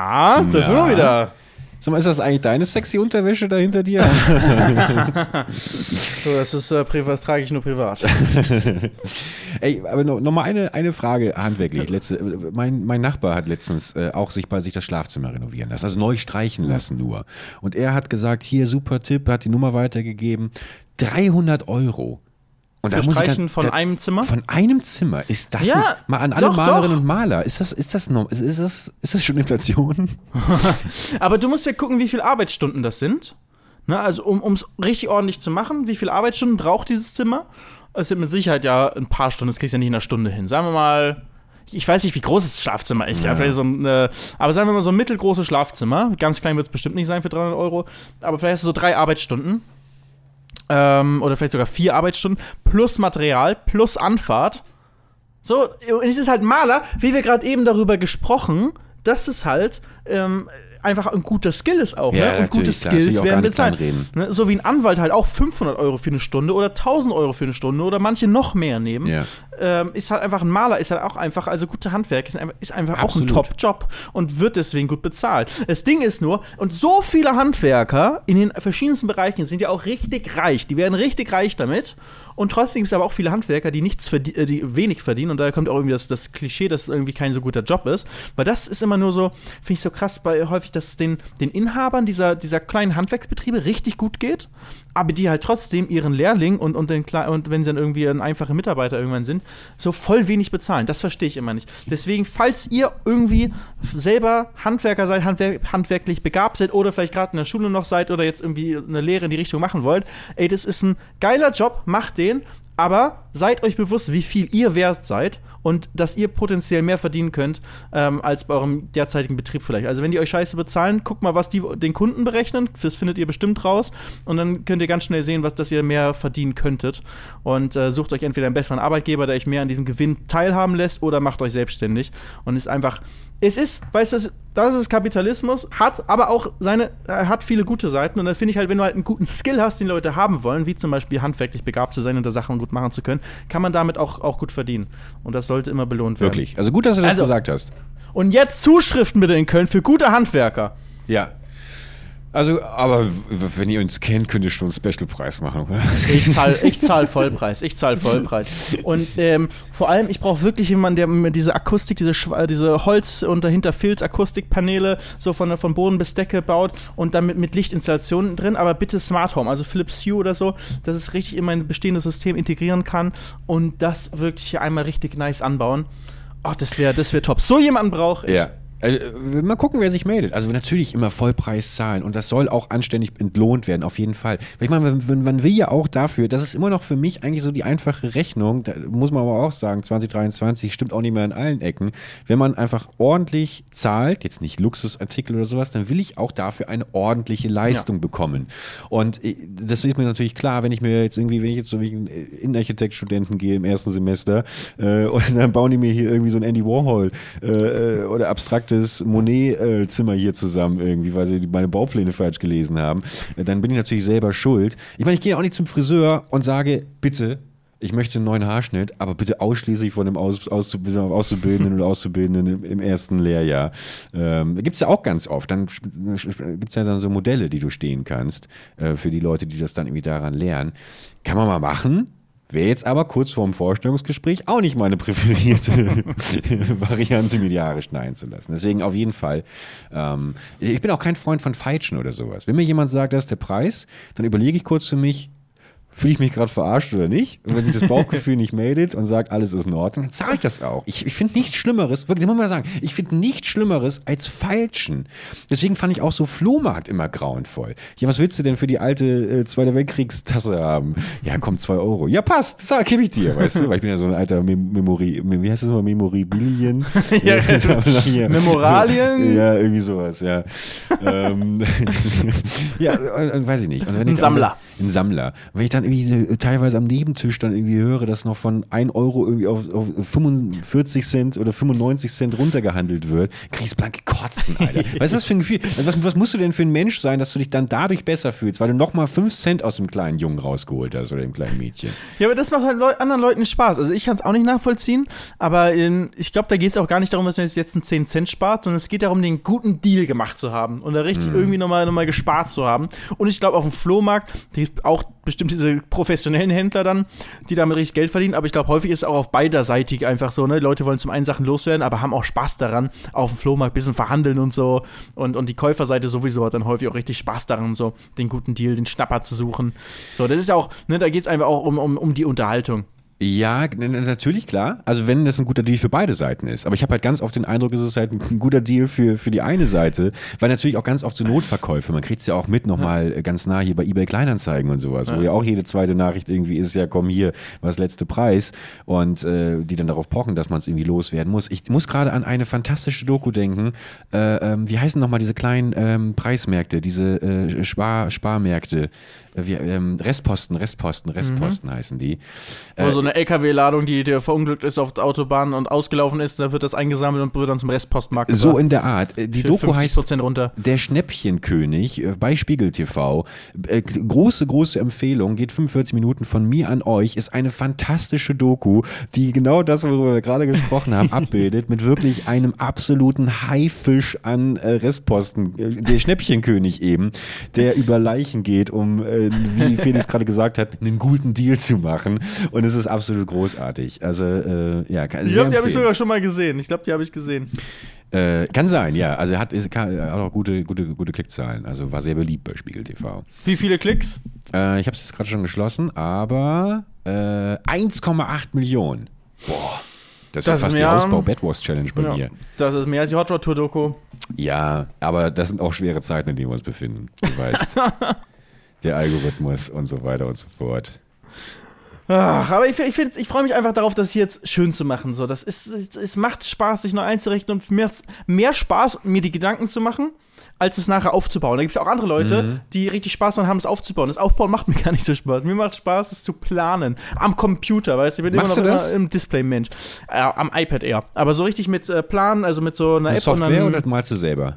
So. Na, da sind wir wieder. Sag mal, ist das eigentlich deine sexy Unterwäsche da hinter dir? So, das ist äh, privat, das trage ich nur privat. Ey, aber noch, noch mal eine, eine Frage handwerklich. Letzte, äh, mein, mein Nachbar hat letztens äh, auch sich bei sich das Schlafzimmer renovieren lassen, also neu streichen lassen nur. Und er hat gesagt, hier, super Tipp, hat die Nummer weitergegeben. 300 Euro. Und Für muss ich Streichen dann- von da- einem Zimmer? Von einem Zimmer. Ist das Ja, mal an alle doch, Malerinnen doch. und Maler? Ist das, ist das ist, ist das, ist das schon Inflation? Aber du musst ja gucken, wie viele Arbeitsstunden das sind. Ne, also um es richtig ordentlich zu machen, wie viele Arbeitsstunden braucht dieses Zimmer? Es sind mit Sicherheit ja ein paar Stunden, das kriegst du ja nicht in einer Stunde hin. Sagen wir mal, ich weiß nicht, wie groß das Schlafzimmer ist, ja, vielleicht so ein, äh, aber sagen wir mal so ein mittelgroßes Schlafzimmer, ganz klein wird es bestimmt nicht sein für 300 Euro, aber vielleicht hast du so drei Arbeitsstunden ähm, oder vielleicht sogar vier Arbeitsstunden plus Material plus Anfahrt. So, und es ist halt Maler, wie wir gerade eben darüber gesprochen, dass es halt ähm, einfach ein guter Skill ist auch. Ja, ne? Und gute klar, Skills werden bezahlt. Ne? So wie ein Anwalt halt auch 500 Euro für eine Stunde oder 1000 Euro für eine Stunde oder manche noch mehr nehmen. Ja. Ähm, ist halt einfach ein Maler, ist halt auch einfach, also gute Handwerk ist einfach, ist einfach auch ein. Top-Job und wird deswegen gut bezahlt. Das Ding ist nur, und so viele Handwerker in den verschiedensten Bereichen sind ja auch richtig reich. Die werden richtig reich damit. Und trotzdem gibt es aber auch viele Handwerker, die nichts äh, die wenig verdienen. Und daher kommt auch irgendwie das, das Klischee, dass es irgendwie kein so guter Job ist. Weil das ist immer nur so, finde ich so krass bei häufig, dass es den, den Inhabern dieser, dieser kleinen Handwerksbetriebe richtig gut geht, aber die halt trotzdem ihren Lehrling und, und, den, und wenn sie dann irgendwie ein einfacher Mitarbeiter irgendwann sind, so voll wenig bezahlen. Das verstehe ich immer nicht. Deswegen, falls ihr irgendwie selber Handwerker seid, handwer handwerklich begabt seid oder vielleicht gerade in der Schule noch seid oder jetzt irgendwie eine Lehre in die Richtung machen wollt, ey, das ist ein geiler Job, macht den, aber seid euch bewusst, wie viel ihr wert seid und dass ihr potenziell mehr verdienen könnt ähm, als bei eurem derzeitigen Betrieb vielleicht. Also wenn die euch scheiße bezahlen, guckt mal, was die den Kunden berechnen. Das findet ihr bestimmt raus. Und dann könnt ihr ganz schnell sehen, was, dass ihr mehr verdienen könntet. Und äh, sucht euch entweder einen besseren Arbeitgeber, der euch mehr an diesem Gewinn teilhaben lässt, oder macht euch selbstständig. Und ist einfach. Es ist, weißt du, das- ist Kapitalismus, hat aber auch seine, äh, hat viele gute Seiten. Und da finde ich halt, wenn du halt einen guten Skill hast, den Leute haben wollen, wie zum Beispiel handwerklich begabt zu sein und da Sachen gut machen zu können, kann man damit auch, auch gut verdienen. Und das sollte immer belohnt werden. Wirklich. Also gut, dass du das Also- gesagt hast. Und jetzt Zuschriften bitte in Köln für gute Handwerker. Ja. Also, aber wenn ihr uns kennt, könnt ihr schon einen Special-Preis machen, oder? Ich zahle ich zahl Vollpreis. Ich zahle Vollpreis. Und ähm, vor allem, ich brauche wirklich jemanden, der mir diese Akustik, diese, diese Holz- und dahinter Filz-Akustikpaneele so von, von Boden bis Decke baut und dann mit, mit Lichtinstallationen drin, aber bitte Smart Home, also Philips Hue oder so, dass es richtig in mein bestehendes System integrieren kann und das wirklich hier einmal richtig nice anbauen. Oh, das wäre das wär top. So jemanden brauche ich. Ja. Äh, mal gucken, wer sich meldet. Also natürlich immer Vollpreis zahlen und das soll auch anständig entlohnt werden, auf jeden Fall. Weil ich meine, man, will ja auch dafür, das ist immer noch für mich eigentlich so die einfache Rechnung, da muss man aber auch sagen, 2023 stimmt auch nicht mehr in allen Ecken. Wenn man einfach ordentlich zahlt, jetzt nicht Luxusartikel oder sowas, dann will ich auch dafür eine ordentliche Leistung bekommen. Und äh, das ist mir natürlich klar, wenn ich mir jetzt irgendwie, wenn ich jetzt so wie ein Innenarchitektstudenten gehe im ersten Semester äh, und dann bauen die mir hier irgendwie so ein Andy Warhol äh, äh, oder abstraktes Monet-Zimmer hier zusammen irgendwie, weil sie meine Baupläne falsch gelesen haben, äh, dann bin ich natürlich selber schuld. Ich meine, ich gehe auch nicht zum Friseur und sage, bitte, ich möchte einen neuen Haarschnitt, aber bitte ausschließlich von einem Aus, Auszub Auszubildenden oder Auszubildenden im, ersten Lehrjahr. Ähm, Gibt es ja auch ganz oft. Dann gibt es ja dann so Modelle, die du stehen kannst, äh, für die Leute, die das dann irgendwie daran lernen. Kann man mal machen. Wäre jetzt aber kurz vorm Vorstellungsgespräch auch nicht meine präferierte Variante, mir die Haare schneiden zu lassen. Deswegen auf jeden Fall. Ähm, ich bin auch kein Freund von Feitschen oder sowas. Wenn mir jemand sagt, das ist der Preis, dann überlege ich kurz für mich, Fühle ich mich gerade verarscht oder nicht? Und wenn sich das Bauchgefühl nicht meldet und sagt, alles ist in Ordnung, dann zahle ich das auch. Ich, ich finde nichts Schlimmeres, wirklich, muss man sagen, ich finde nichts Schlimmeres als Falschen. Deswegen fand ich auch so Flohmarkt immer grauenvoll. Ja, was willst du denn für die alte äh, Zweite Weltkriegstasse haben? Ja, komm, zwei Euro. Ja, passt, das gebe ich dir, weißt du? Weil ich bin ja so ein alter Mem Memory, wie heißt das nochmal? Memoribilien? Ja, ja, Memoralien? So, ja, irgendwie sowas, ja. ähm, ja, und, und weiß ich nicht. Ein Sammler. Ein Sammler. Und wenn ich dann irgendwie äh, teilweise am Nebentisch dann irgendwie höre, dass noch von 1 Euro irgendwie auf, auf 45 Cent oder 95 Cent runtergehandelt wird, krieg ich blanke Kotzen, Alter. Was ist das für ein Gefühl? Also Was, was musst du denn für ein Mensch sein, dass du dich dann dadurch besser fühlst, weil du nochmal 5 Cent aus dem kleinen Jungen rausgeholt hast oder dem kleinen Mädchen? Ja, aber das macht halt Leu anderen Leuten Spaß. Also ich kann es auch nicht nachvollziehen, aber ähm, ich glaube, da geht es auch gar nicht darum, dass man jetzt einen 10 Cent spart, sondern es geht darum, den guten Deal gemacht zu haben und da richtig irgendwie nochmal noch mal gespart zu haben. Und ich glaube, auf dem Flohmarkt, auch bestimmt diese professionellen Händler dann, die damit richtig Geld verdienen, aber ich glaube, häufig ist es auch auf beiderseitig einfach so, ne? Die Leute wollen zum einen Sachen loswerden, aber haben auch Spaß daran, auf dem Flohmarkt ein bisschen verhandeln und so. Und, und die Käuferseite sowieso hat dann häufig auch richtig Spaß daran, so den guten Deal, den Schnapper zu suchen. So, das ist ja auch, ne, da geht es einfach auch um, um, um die Unterhaltung. Ja, natürlich klar. Also wenn das ein guter Deal für beide Seiten ist. Aber ich habe halt ganz oft den Eindruck, es ist halt ein guter Deal für, für die eine Seite, weil natürlich auch ganz oft so Notverkäufe, man kriegt es ja auch mit nochmal äh, ganz nah hier bei eBay Kleinanzeigen und sowas, wo ja auch jede zweite Nachricht irgendwie ist, ja komm hier, was letzte Preis und äh, die dann darauf pochen, dass man es irgendwie loswerden muss. Ich muss gerade an eine fantastische Doku denken. Äh, ähm, wie heißen nochmal diese kleinen ähm, Preismärkte, diese äh, Spar Sparmärkte? Äh, wie, ähm, Restposten, Restposten, Restposten heißen die. Äh, so eine LKW-Ladung, die dir verunglückt ist auf der Autobahn und ausgelaufen ist, da wird das eingesammelt und wird dann zum Restpostmarkt So in der Art. Äh, Die Doku heißt 50% runter. Der Schnäppchenkönig äh, bei Spiegel TV. Äh, Große, große Empfehlung, geht 45 Minuten von mir an euch, ist eine fantastische Doku, die genau das, worüber wir gerade gesprochen haben, abbildet, mit wirklich einem absoluten Haifisch an Restposten. Der Schnäppchenkönig eben, der über Leichen geht, um, wie Felix gerade gesagt hat, einen guten Deal zu machen. Und es ist absolut großartig. Also, äh, ja, kann Ich glaube, die habe ich sogar schon mal gesehen. Ich glaube, die habe ich gesehen. Äh, kann sein, ja. Also er hat, ist, kann, hat auch gute, gute, gute Klickzahlen. Also war sehr beliebt bei Spiegel TV. Wie viele Klicks? Äh, ich habe es jetzt gerade schon geschlossen, aber äh, 1,8 Millionen. Boah. Das, Das ist ja ist fast die mehr- Ausbau-Bedwars-Challenge bei Ja. mir. Das ist mehr als die Hot Rod Tour Doku. Ja, aber das sind auch schwere Zeiten, in denen wir uns befinden. Du weißt. Der Algorithmus und so weiter und so fort. Ach, aber ich, ich, ich freue mich einfach darauf, das jetzt schön zu machen. So, das ist, es, es macht Spaß, sich neu einzurichten und mir mehr Spaß, mir die Gedanken zu machen, als es nachher aufzubauen. Da gibt es ja auch andere Leute, Mhm. die richtig Spaß daran haben, es aufzubauen. Das Aufbauen macht mir gar nicht so Spaß. Mir macht Spaß, es zu planen. Am Computer, weißt du, ich bin Machst immer du noch das? immer im Display-Mensch. Äh, am iPad eher. Aber so richtig mit äh, Planen, also mit so einer App und Software dann, oder malst du selber?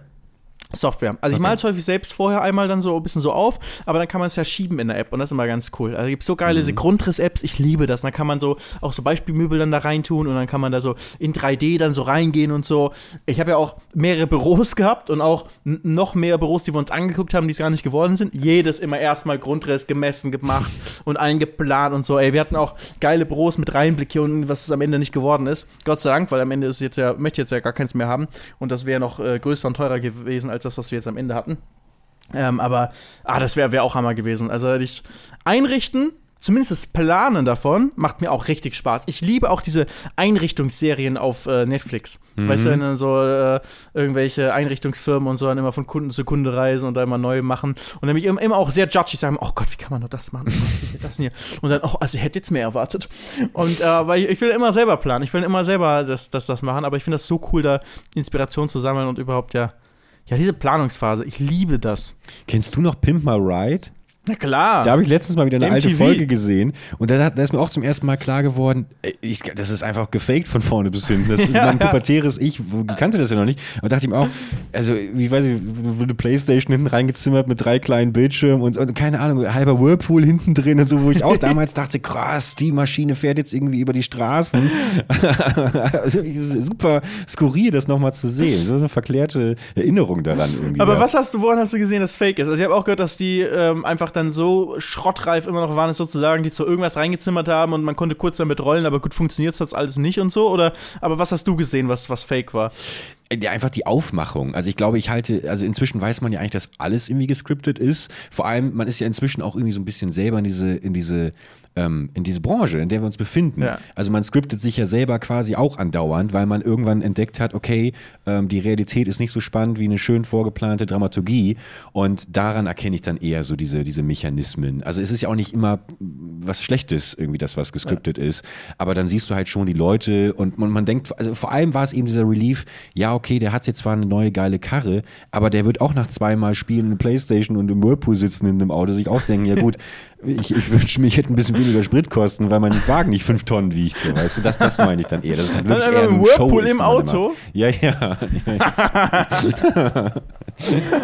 Software. Also ich Okay. male es häufig selbst vorher einmal dann so ein bisschen so auf, aber dann kann man es ja schieben in der App und das ist immer ganz cool. Also es gibt so geile Mhm. Grundriss-Apps, ich liebe das. Und dann kann man so auch so Beispielmöbel dann da reintun und dann kann man da so in 3D dann so reingehen und so. Ich habe ja auch mehrere Büros gehabt und auch noch mehr Büros, die wir uns angeguckt haben, die es gar nicht geworden sind. Jedes immer erstmal Grundriss gemessen, gemacht und eingeplant und so. Ey, wir hatten auch geile Büros mit Reinblick hier unten, was es am Ende nicht geworden ist. Gott sei Dank, weil am Ende ist jetzt ja, möchte ich jetzt ja gar keins mehr haben und das wäre noch äh, größer und teurer gewesen als das, was wir jetzt am Ende hatten. Ähm, aber, ah, das wäre wär auch Hammer gewesen. Also ich einrichten, zumindest das Planen davon, macht mir auch richtig Spaß. Ich liebe auch diese Einrichtungsserien auf äh, Netflix. Weißt du, wenn dann so äh, irgendwelche Einrichtungsfirmen und so dann immer von Kunden zu Kunde reisen und da immer neu machen. Und dann bin ich immer, auch sehr judgy sagen, oh Gott, wie kann man nur das machen? Oh das hier? Und dann, oh, also ich hätte jetzt mehr erwartet. Und äh, weil ich, ich will immer selber planen. Ich will immer selber das, das, das machen. Aber ich finde das so cool, da Inspiration zu sammeln und überhaupt ja. Ja, diese Planungsphase, ich liebe das. Kennst du noch Pimp My Ride? Na klar. Da habe ich letztens mal wieder eine alte MTV. Folge gesehen und da, da ist mir auch zum ersten Mal klar geworden, äh, ich, das ist einfach gefaked von vorne bis hinten. Das, Ja, mein pubertäres Ich kannte das ja noch nicht. Und dachte ihm auch, also wie weiß ich, wurde eine Playstation hinten reingezimmert mit drei kleinen Bildschirmen und, und keine Ahnung, halber Whirlpool hinten drin und so, wo ich auch damals dachte, krass, die Maschine fährt jetzt irgendwie über die Straßen. also, super skurril, das nochmal zu sehen. So eine verklärte Erinnerung daran irgendwie. Aber was hast du, woran hast du gesehen, dass fake ist? Also ich habe auch gehört, dass die ähm, einfach dann so schrottreif immer noch waren, es sozusagen, die zu irgendwas reingezimmert haben und man konnte kurz damit rollen, aber gut funktioniert das alles nicht und so? Oder aber was hast du gesehen, was, was fake war? Ja, einfach die Aufmachung. Also ich glaube, ich halte, also inzwischen weiß man ja eigentlich, dass alles irgendwie gescriptet ist. Vor allem, man ist ja inzwischen auch irgendwie so ein bisschen selber in diese, in diese, ähm, in diese Branche, in der wir uns befinden. Ja. Also man scriptet sich ja selber quasi auch andauernd, weil man irgendwann entdeckt hat, okay, ähm, die Realität ist nicht so spannend wie eine schön vorgeplante Dramaturgie. Und daran erkenne ich dann eher so diese, diese Mechanismen. Also es ist ja auch nicht immer was Schlechtes, irgendwie das, was gescriptet ist. Aber dann siehst du halt schon die Leute und man, man denkt, also vor allem war es eben dieser Relief, ja, okay, der hat jetzt zwar eine neue geile Karre, aber der wird auch nach zweimal Spielen eine Playstation und im Whirlpool sitzen in dem Auto sich auch denken, ja gut, ich, ich wünsche mir, ich hätte ein bisschen weniger Spritkosten, weil mein Wagen nicht fünf Tonnen wiegt. So, weißt du, das, das meine ich dann eher. Das ist halt wirklich eher ein Whirlpool im Auto? macht. Ja, ja.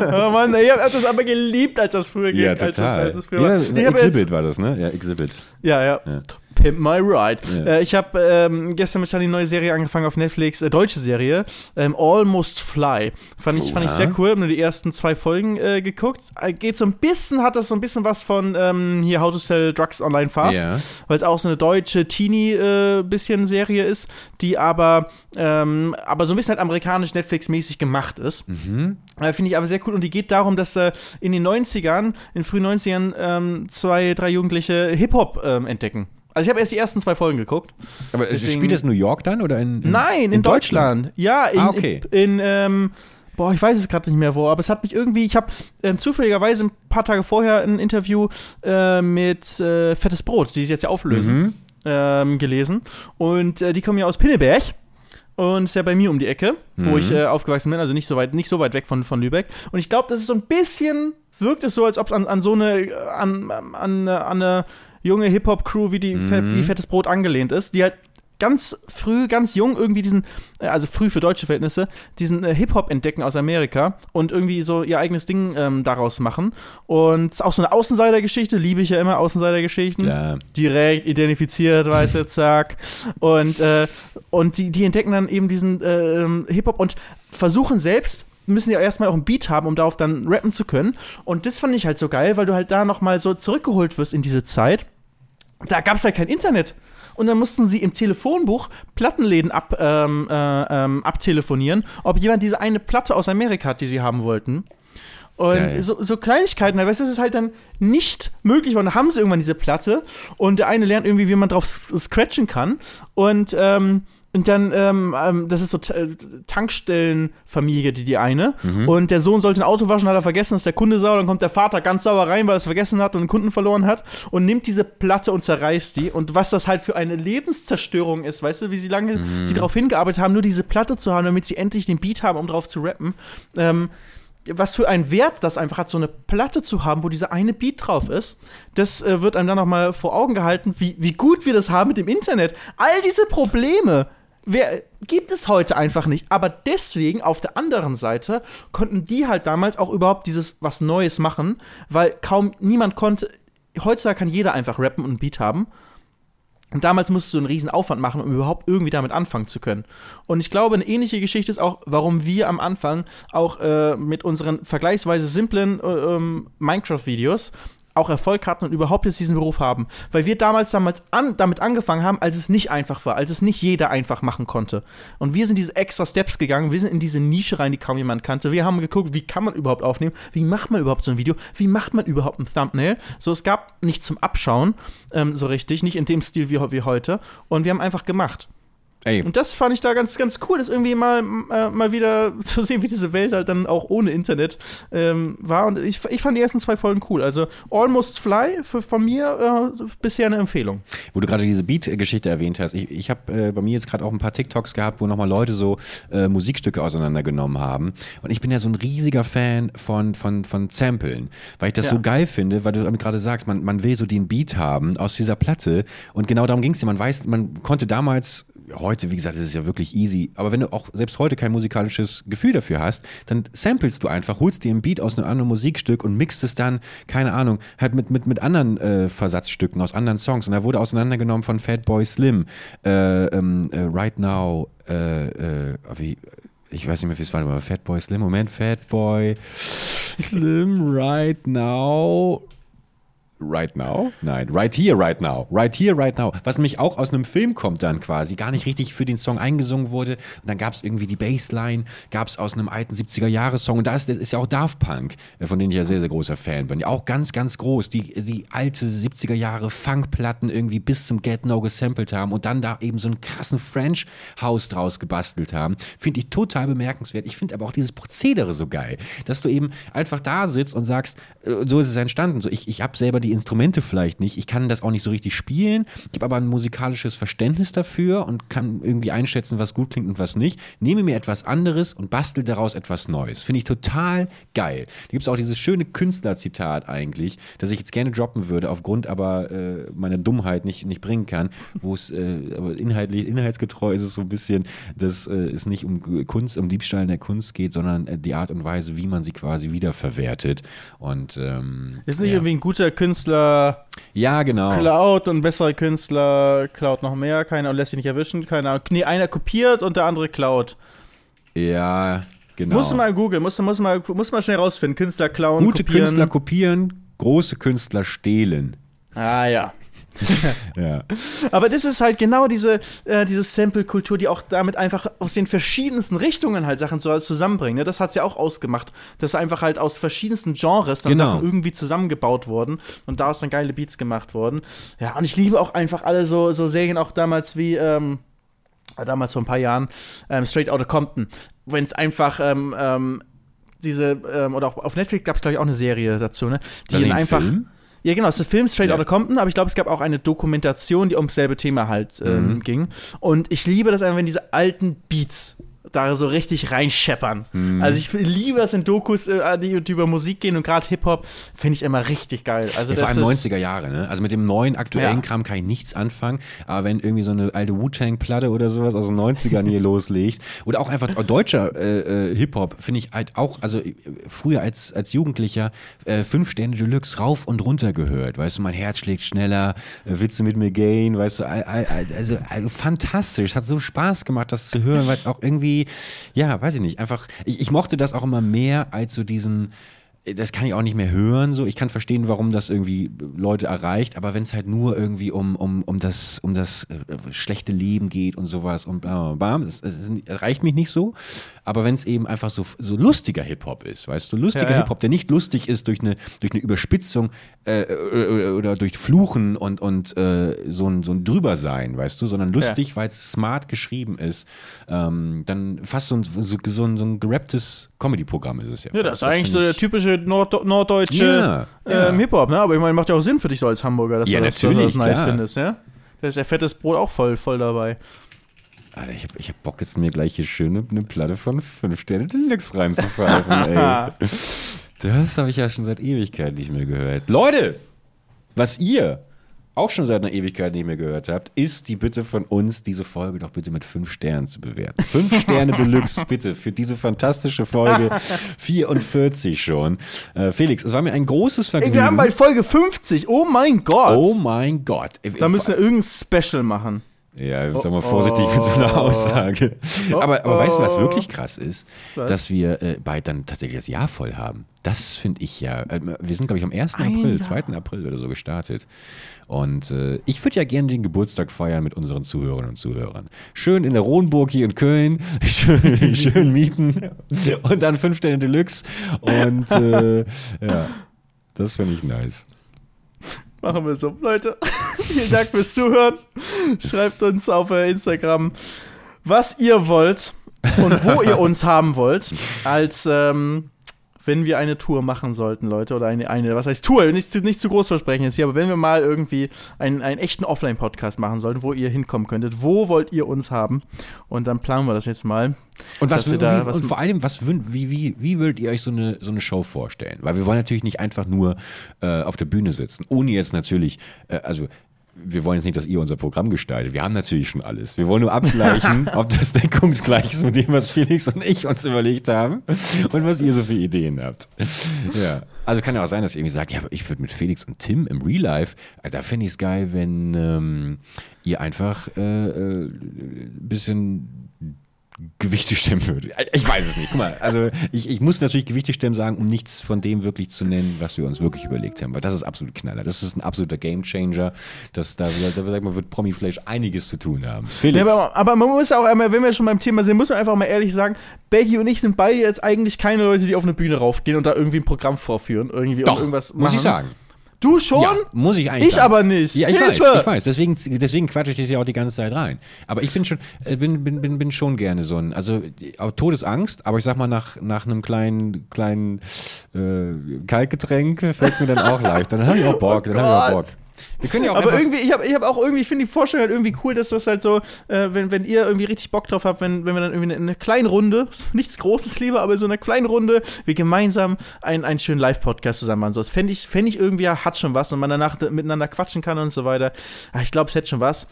oh Mann, ich habe das aber geliebt, als das früher ging. Ja, als das, total. als das früher ja, war. Exhibit jetzt, war das, ne? Ja, Exhibit. ja, ja. Ja. Pimp My Ride. Ja. Äh, ich habe ähm, gestern mit Charlie eine neue Serie angefangen auf Netflix, äh, deutsche Serie, ähm, Almost Fly. Fand ich, fand ich sehr cool, habe nur die ersten zwei Folgen äh, geguckt. Äh, geht so ein bisschen, hat das so ein bisschen was von ähm, hier How to Sell Drugs Online Fast, Ja. weil es auch so eine deutsche Teenie-bisschen Serie ist, die aber, ähm, aber so ein bisschen halt amerikanisch Netflix-mäßig gemacht ist. Mhm. Äh, Finde ich aber sehr cool. Und die geht darum, dass äh, in den 90ern, in frühen 90ern, ähm, zwei, drei Jugendliche Hip-Hop ähm, entdecken. Also ich habe erst die ersten zwei Folgen geguckt. Aber Deswegen- spielt das in New York dann oder in, in Nein, in, Deutschland. Ja, in, Ah, okay. in, in ähm, boah, ich weiß es gerade nicht mehr wo, aber es hat mich irgendwie, ich habe ähm, zufälligerweise ein paar Tage vorher ein Interview äh, mit äh, Fettes Brot, die sich jetzt ja auflösen, Mhm. ähm, gelesen. Und äh, die kommen ja aus Pinneberg. Und ist ja bei mir um die Ecke, wo Mhm. ich äh, aufgewachsen bin, also nicht so weit, nicht so weit weg von, von Lübeck. Und ich glaube, das ist so ein bisschen, wirkt es so, als ob es an, an so eine, äh, an, an, an eine junge Hip-Hop-Crew wie die Mhm. wie Fettes Brot angelehnt ist, die halt ganz früh, ganz jung irgendwie diesen, äh, also früh für deutsche Verhältnisse, diesen äh, Hip-Hop entdecken aus Amerika und irgendwie so ihr eigenes Ding ähm, daraus machen. Und auch so eine Außenseitergeschichte, liebe ich ja immer, Außenseitergeschichten Klar. direkt identifiziert, weißt du, zack. Und, äh, und die, die entdecken dann eben diesen ähm, Hip-Hop und versuchen selbst, müssen ja erstmal auch ein Beat haben, um darauf dann rappen zu können. Und das fand ich halt so geil, weil du halt da nochmal so zurückgeholt wirst in diese Zeit. Da gab es halt kein Internet. Und dann mussten sie im Telefonbuch Plattenläden ab, ähm, äh, ähm, abtelefonieren, ob jemand diese eine Platte aus Amerika hat, die sie haben wollten. Und Geil. so, so Kleinigkeiten, weißt du, das ist halt dann nicht möglich. Und dann haben sie irgendwann diese Platte und der eine lernt irgendwie, wie man drauf scratchen kann. Und, ähm, und dann, ähm, ähm, das ist so Tankstellenfamilie, die die eine. Und der Sohn sollte ein Auto waschen, hat er vergessen, ist der Kunde sauer. Dann kommt der Vater ganz sauer rein, weil er es vergessen hat und den Kunden verloren hat. Und nimmt diese Platte und zerreißt die. Und was das halt für eine Lebenszerstörung ist, weißt du, wie sie lange sie darauf hingearbeitet haben, nur diese Platte zu haben, damit sie endlich den Beat haben, um drauf zu rappen. Ähm, was für einen Wert das einfach hat, so eine Platte zu haben, wo dieser eine Beat drauf ist, das äh, wird einem dann nochmal vor Augen gehalten, wie, wie gut wir das haben mit dem Internet. All diese Probleme wer, gibt es heute einfach nicht. Aber deswegen, auf der anderen Seite, konnten die halt damals auch überhaupt dieses was Neues machen, weil kaum niemand konnte. Heutzutage kann jeder einfach rappen und einen Beat haben. Und damals musstest du einen riesen Aufwand machen, um überhaupt irgendwie damit anfangen zu können. Und ich glaube, eine ähnliche Geschichte ist auch, warum wir am Anfang auch äh, mit unseren vergleichsweise simplen äh, ähm, Minecraft-Videos auch Erfolg hatten und überhaupt jetzt diesen Beruf haben. Weil wir damals, damals an, damit angefangen haben, als es nicht einfach war, als es nicht jeder einfach machen konnte. Und wir sind diese extra Steps gegangen, wir sind in diese Nische rein, die kaum jemand kannte. Wir haben geguckt, wie kann man überhaupt aufnehmen, wie macht man überhaupt so ein Video, wie macht man überhaupt ein Thumbnail. So, es gab nichts zum Abschauen, ähm, so richtig, nicht in dem Stil wie, wie heute. Und wir haben einfach gemacht. Ey, Und das fand ich da ganz, ganz cool, das irgendwie mal, äh, mal wieder zu sehen, wie diese Welt halt dann auch ohne Internet ähm, war. Und ich, ich fand die ersten zwei Folgen cool. Also Almost Fly für, von mir äh, bisher eine Empfehlung. wo du gerade diese Beat-Geschichte erwähnt hast, ich, ich habe äh, bei mir jetzt gerade auch ein paar TikToks gehabt, wo nochmal Leute so äh, Musikstücke auseinandergenommen haben. Und ich bin ja so ein riesiger Fan von, von, von Samplen, weil ich das Ja. so geil finde, weil du damit gerade sagst, man, man will so den Beat haben aus dieser Platte. Und genau darum ging es dir. Man weiß, man konnte damals heute, wie gesagt, ist ja wirklich easy, aber wenn du auch selbst heute kein musikalisches Gefühl dafür hast, dann samplest du einfach, holst dir einen Beat aus einem anderen Musikstück und mixt es dann, keine Ahnung, halt mit, mit, mit anderen äh, Versatzstücken aus anderen Songs. Und da wurde auseinandergenommen von Fatboy Slim, äh, ähm, äh, Right Now, äh, äh, wie, ich weiß nicht mehr, wie es war, aber Fatboy Slim, Moment, Fatboy Slim, Right Now. Right Now? Nein, Right Here, Right Now. Right Here, Right Now. Was nämlich auch aus einem Film kommt dann quasi, gar nicht richtig für den Song eingesungen wurde. Und dann gab es irgendwie die Bassline, gab es aus einem alten 70er-Jahre-Song. Und da ist, ist ja auch Daft Punk, äh, von denen ich ja sehr, sehr großer Fan bin. Ja, auch ganz, ganz groß. Die, die alte 70er-Jahre Funkplatten irgendwie bis zum Get No gesampelt haben und dann da eben so einen krassen French-House draus gebastelt haben. Finde ich total bemerkenswert. Ich finde aber auch dieses Prozedere so geil, dass du eben einfach da sitzt und sagst, äh, so ist es entstanden. So, ich ich habe selber die Instrumente vielleicht nicht, ich kann das auch nicht so richtig spielen, ich habe aber ein musikalisches Verständnis dafür und kann irgendwie einschätzen, was gut klingt und was nicht. Nehme mir etwas anderes und bastel daraus etwas Neues. Finde ich total geil. Da gibt es auch dieses schöne Künstlerzitat eigentlich, das ich jetzt gerne droppen würde, aufgrund aber äh, meiner Dummheit nicht, nicht bringen kann, wo es äh, aber inhaltlich, inhaltsgetreu ist es so ein bisschen, dass äh, es nicht um Kunst, um Diebstahl in der Kunst geht, sondern äh, die Art und Weise, wie man sie quasi wiederverwertet. Und ähm, Ist nicht ja. irgendwie ein guter Künstler ja, genau. klaut und ein besserer Künstler klaut noch mehr, keiner lässt sich nicht erwischen, keiner. Nee, einer kopiert und der andere klaut. Ja, genau. Musst du mal googeln, musst du muss mal, muss mal schnell rausfinden. Künstler klauen, Gute kopieren. Künstler kopieren, große Künstler stehlen. Ah ja. ja. Aber das ist halt genau diese, äh, diese Sample-Kultur, die auch damit einfach aus den verschiedensten Richtungen halt Sachen zusammenbringt. Ne? Das hat es ja auch ausgemacht, dass einfach halt aus verschiedensten Genres dann Genau. Sachen irgendwie zusammengebaut wurden und daraus dann geile Beats gemacht wurden. Ja, und ich liebe auch einfach alle so, so Serien, auch damals wie, ähm, äh, damals vor ein paar Jahren, ähm, Straight Outta Compton, wenn es einfach, ähm, ähm, diese, ähm, oder auch auf Netflix gab es, glaube ich, auch eine Serie dazu, ne? Die Also einfach. Film? Ja, genau, es ist ein Film Straight Ja. Outta Compton, aber ich glaube, es gab auch eine Dokumentation, die ums selbe Thema halt ähm, Mhm. ging. Und ich liebe das einfach, wenn diese alten Beats da so richtig reinscheppern. Mhm. Also ich liebe das in Dokus, äh, die, die über Musik gehen und gerade Hip-Hop finde ich immer richtig geil. Also Ja, vor allem ist, 90er Jahre, ne? Also mit dem neuen aktuellen Ja. Kram kann ich nichts anfangen, aber wenn irgendwie so eine alte Wu-Tang-Platte oder sowas aus den 90ern hier loslegt oder auch einfach deutscher äh, äh, Hip-Hop, finde ich halt auch, also äh, früher als, als Jugendlicher äh, fünf Sterne Deluxe rauf und runter gehört, weißt du, mein Herz schlägt schneller, äh, Witze mit mir gehen, weißt du, all- also, also fantastisch, es hat so Spaß gemacht, das zu hören, weil es auch irgendwie, ja, weiß ich nicht, einfach, ich, ich mochte das auch immer mehr als so diesen, das kann ich auch nicht mehr hören. So, ich kann verstehen, warum das irgendwie Leute erreicht, aber wenn es halt nur irgendwie um, um, um das, um das äh, schlechte Leben geht und sowas und bla, das, das, das reicht mich nicht so. Aber wenn es eben einfach so, so lustiger Hip-Hop ist, weißt du, lustiger Ja, ja. Hip-Hop, der nicht lustig ist durch eine, durch eine Überspitzung äh, oder, oder durch Fluchen und, und äh, so, ein, so ein Drübersein, weißt du, sondern lustig, weil es smart geschrieben ist, ähm, dann fast so ein, so, so ein, so ein gerapptes Comedy-Programm ist es ja. ja, das ist eigentlich so der typische Nord norddeutsche Ja, ja. ähm, Hip-Hop, ne? Aber ich meine, macht ja auch Sinn für dich so als Hamburger, dass Ja, du das, dass du natürlich, das nice findest, ja? Da ist der fettes Brot auch voll, voll dabei. Alter, ich hab, ich hab Bock jetzt mir gleich hier schön eine Platte von 5 Sterne Deluxe reinzupfeifen, ey. Das habe ich ja schon seit Ewigkeit nicht mehr gehört. Leute, was ihr auch schon seit einer Ewigkeit nicht mehr gehört habt, ist die Bitte von uns, diese Folge doch bitte mit 5 Sternen zu bewerten. 5 Sterne Deluxe, bitte, für diese fantastische Folge 44 schon. Äh, Felix, es war mir ein großes Vergnügen. Ey, wir haben bald Folge 50. Oh mein Gott. oh mein Gott. da müssen wir irgendein Special machen. Ja, sag mal vorsichtig mit so einer Aussage. aber, aber weißt du, was oh. wirklich krass ist? Was? Dass wir äh, bald dann tatsächlich das Jahr voll haben. Das finde ich ja. Äh, wir sind, glaube ich, am 1. Ein April, Jahr. 2. April oder so gestartet. Und äh, ich würde ja gerne den Geburtstag feiern mit unseren Zuhörerinnen und Zuhörern. Schön in der Rohnburg hier in Köln, schön, schön mieten und dann 5 Sterne Deluxe. Und äh, ja, das finde ich nice. Machen wir so. Leute, vielen Dank fürs Zuhören. Schreibt uns auf äh, Instagram, was ihr wollt und wo ihr uns haben wollt, als ähm, wenn wir eine Tour machen sollten, Leute. Oder eine, eine was heißt Tour? Nicht, zu- nicht zu groß versprechen jetzt hier, aber wenn wir mal irgendwie einen, einen echten Offline-Podcast machen sollten, wo ihr hinkommen könntet, wo wollt ihr uns haben? Und dann planen wir das jetzt mal. Und, was, wir wie, da was- und vor allem, was wie, wie, wie würdet ihr euch so eine, so eine Show vorstellen? Weil wir wollen natürlich nicht einfach nur äh, auf der Bühne sitzen, ohne jetzt natürlich, äh, also wir wollen jetzt nicht, dass ihr unser Programm gestaltet. Wir haben natürlich schon alles. Wir wollen nur abgleichen, ob das deckungsgleich ist mit dem, was Felix und ich uns überlegt haben und was ihr so für Ideen habt. Ja. Also kann ja auch sein, dass ihr irgendwie sagt, ja, aber ich würde mit Felix und Tim im Real Life, also da fände ich es geil, wenn ähm, ihr einfach äh, äh, ein bisschen Gewichte stemmen würde. Ich weiß es nicht. Guck mal, also ich, ich muss natürlich Gewichte stemmen sagen, um nichts von dem wirklich zu nennen, was wir uns wirklich überlegt haben. Weil das ist absolut Knaller. Das ist ein absoluter Gamechanger. Das, da, da, da mal, wird Promi Flash einiges zu tun haben. Felix. Ja, aber, aber man muss auch einmal, wenn wir schon beim Thema sind, muss man einfach mal ehrlich sagen, Baggy und ich sind beide jetzt eigentlich keine Leute, die auf eine Bühne raufgehen und da irgendwie ein Programm vorführen. Irgendwie Doch, irgendwas muss ich machen. sagen. Du schon? Ja, muss ich eigentlich Ich sagen. aber nicht. Ja, ich Hilfe! weiß, ich weiß. Deswegen, deswegen quatsche ich dich ja auch die ganze Zeit rein. Aber ich bin schon, äh, bin, bin, bin, bin schon gerne so ein, also auch Todesangst, aber ich sag mal, nach, nach einem kleinen, kleinen äh, Kaltgetränk fällt es mir dann auch leicht. Dann habe ich auch Bock, dann habe ich auch Bock. Wir können ja auch Aber irgendwie, ich habe ich hab auch irgendwie, ich finde die Vorstellung halt irgendwie cool, dass das halt so, äh, wenn, wenn ihr irgendwie richtig Bock drauf habt, wenn, wenn wir dann irgendwie in einer kleinen Runde, nichts Großes lieber, aber so in einer kleinen Runde, wir gemeinsam einen, einen schönen Live-Podcast zusammen machen. So, das fände ich, fänd ich irgendwie, hat schon was und man danach miteinander quatschen kann und so weiter. Ah, ich glaube, es hätte schon was.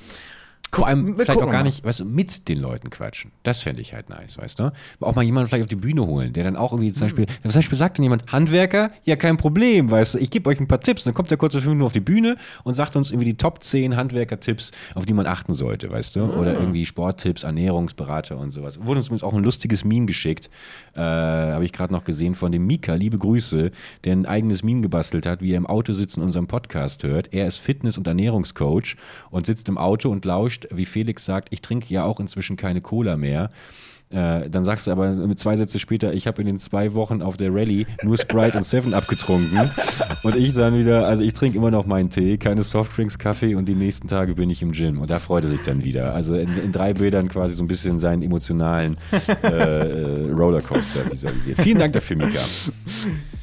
Vor allem vielleicht auch gar mal. nicht, weißt du, mit den Leuten quatschen. Das fände ich halt nice, weißt du? Auch mal jemanden vielleicht auf die Bühne holen, der dann auch irgendwie zum Beispiel, zum Beispiel sagt dann jemand, Handwerker, ja kein Problem, weißt du, ich gebe euch ein paar Tipps. Dann kommt der kurz fünf Minuten auf die Bühne und sagt uns irgendwie die Top 10 Handwerker-Tipps, auf die man achten sollte, weißt du? Oder irgendwie Sporttipps, Ernährungsberater und sowas. Wurde uns übrigens auch ein lustiges Meme geschickt, äh, habe ich gerade noch gesehen von dem Mika, liebe Grüße, der ein eigenes Meme gebastelt hat, wie er im Auto sitzt und unseren Podcast hört. Er ist Fitness- und Ernährungscoach und sitzt im Auto und lauscht, wie Felix sagt, ich trinke ja auch inzwischen keine Cola mehr. Äh, dann sagst du aber zwei Sätze später, ich habe in den zwei Wochen auf der Rallye nur Sprite und Seven abgetrunken. Und ich dann wieder, also ich trinke immer noch meinen Tee, keine Softdrinks, Kaffee und die nächsten Tage bin ich im Gym. Und da freut er sich dann wieder. Also in, in drei Bildern quasi so ein bisschen seinen emotionalen äh, äh, Rollercoaster visualisiert. Vielen Dank dafür, Mika.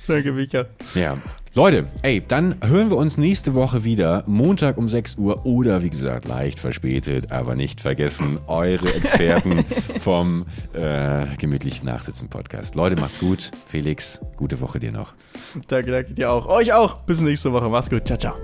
Danke, Mika. Ja. Leute, ey, dann hören wir uns nächste Woche wieder, Montag um 6 Uhr oder wie gesagt, leicht verspätet, aber nicht vergessen, eure Experten vom äh, gemütlich Nachsitzen Podcast. Leute, macht's gut. Felix, gute Woche dir noch. Danke, danke dir auch. Euch auch. Bis nächste Woche. Mach's gut. Ciao, ciao.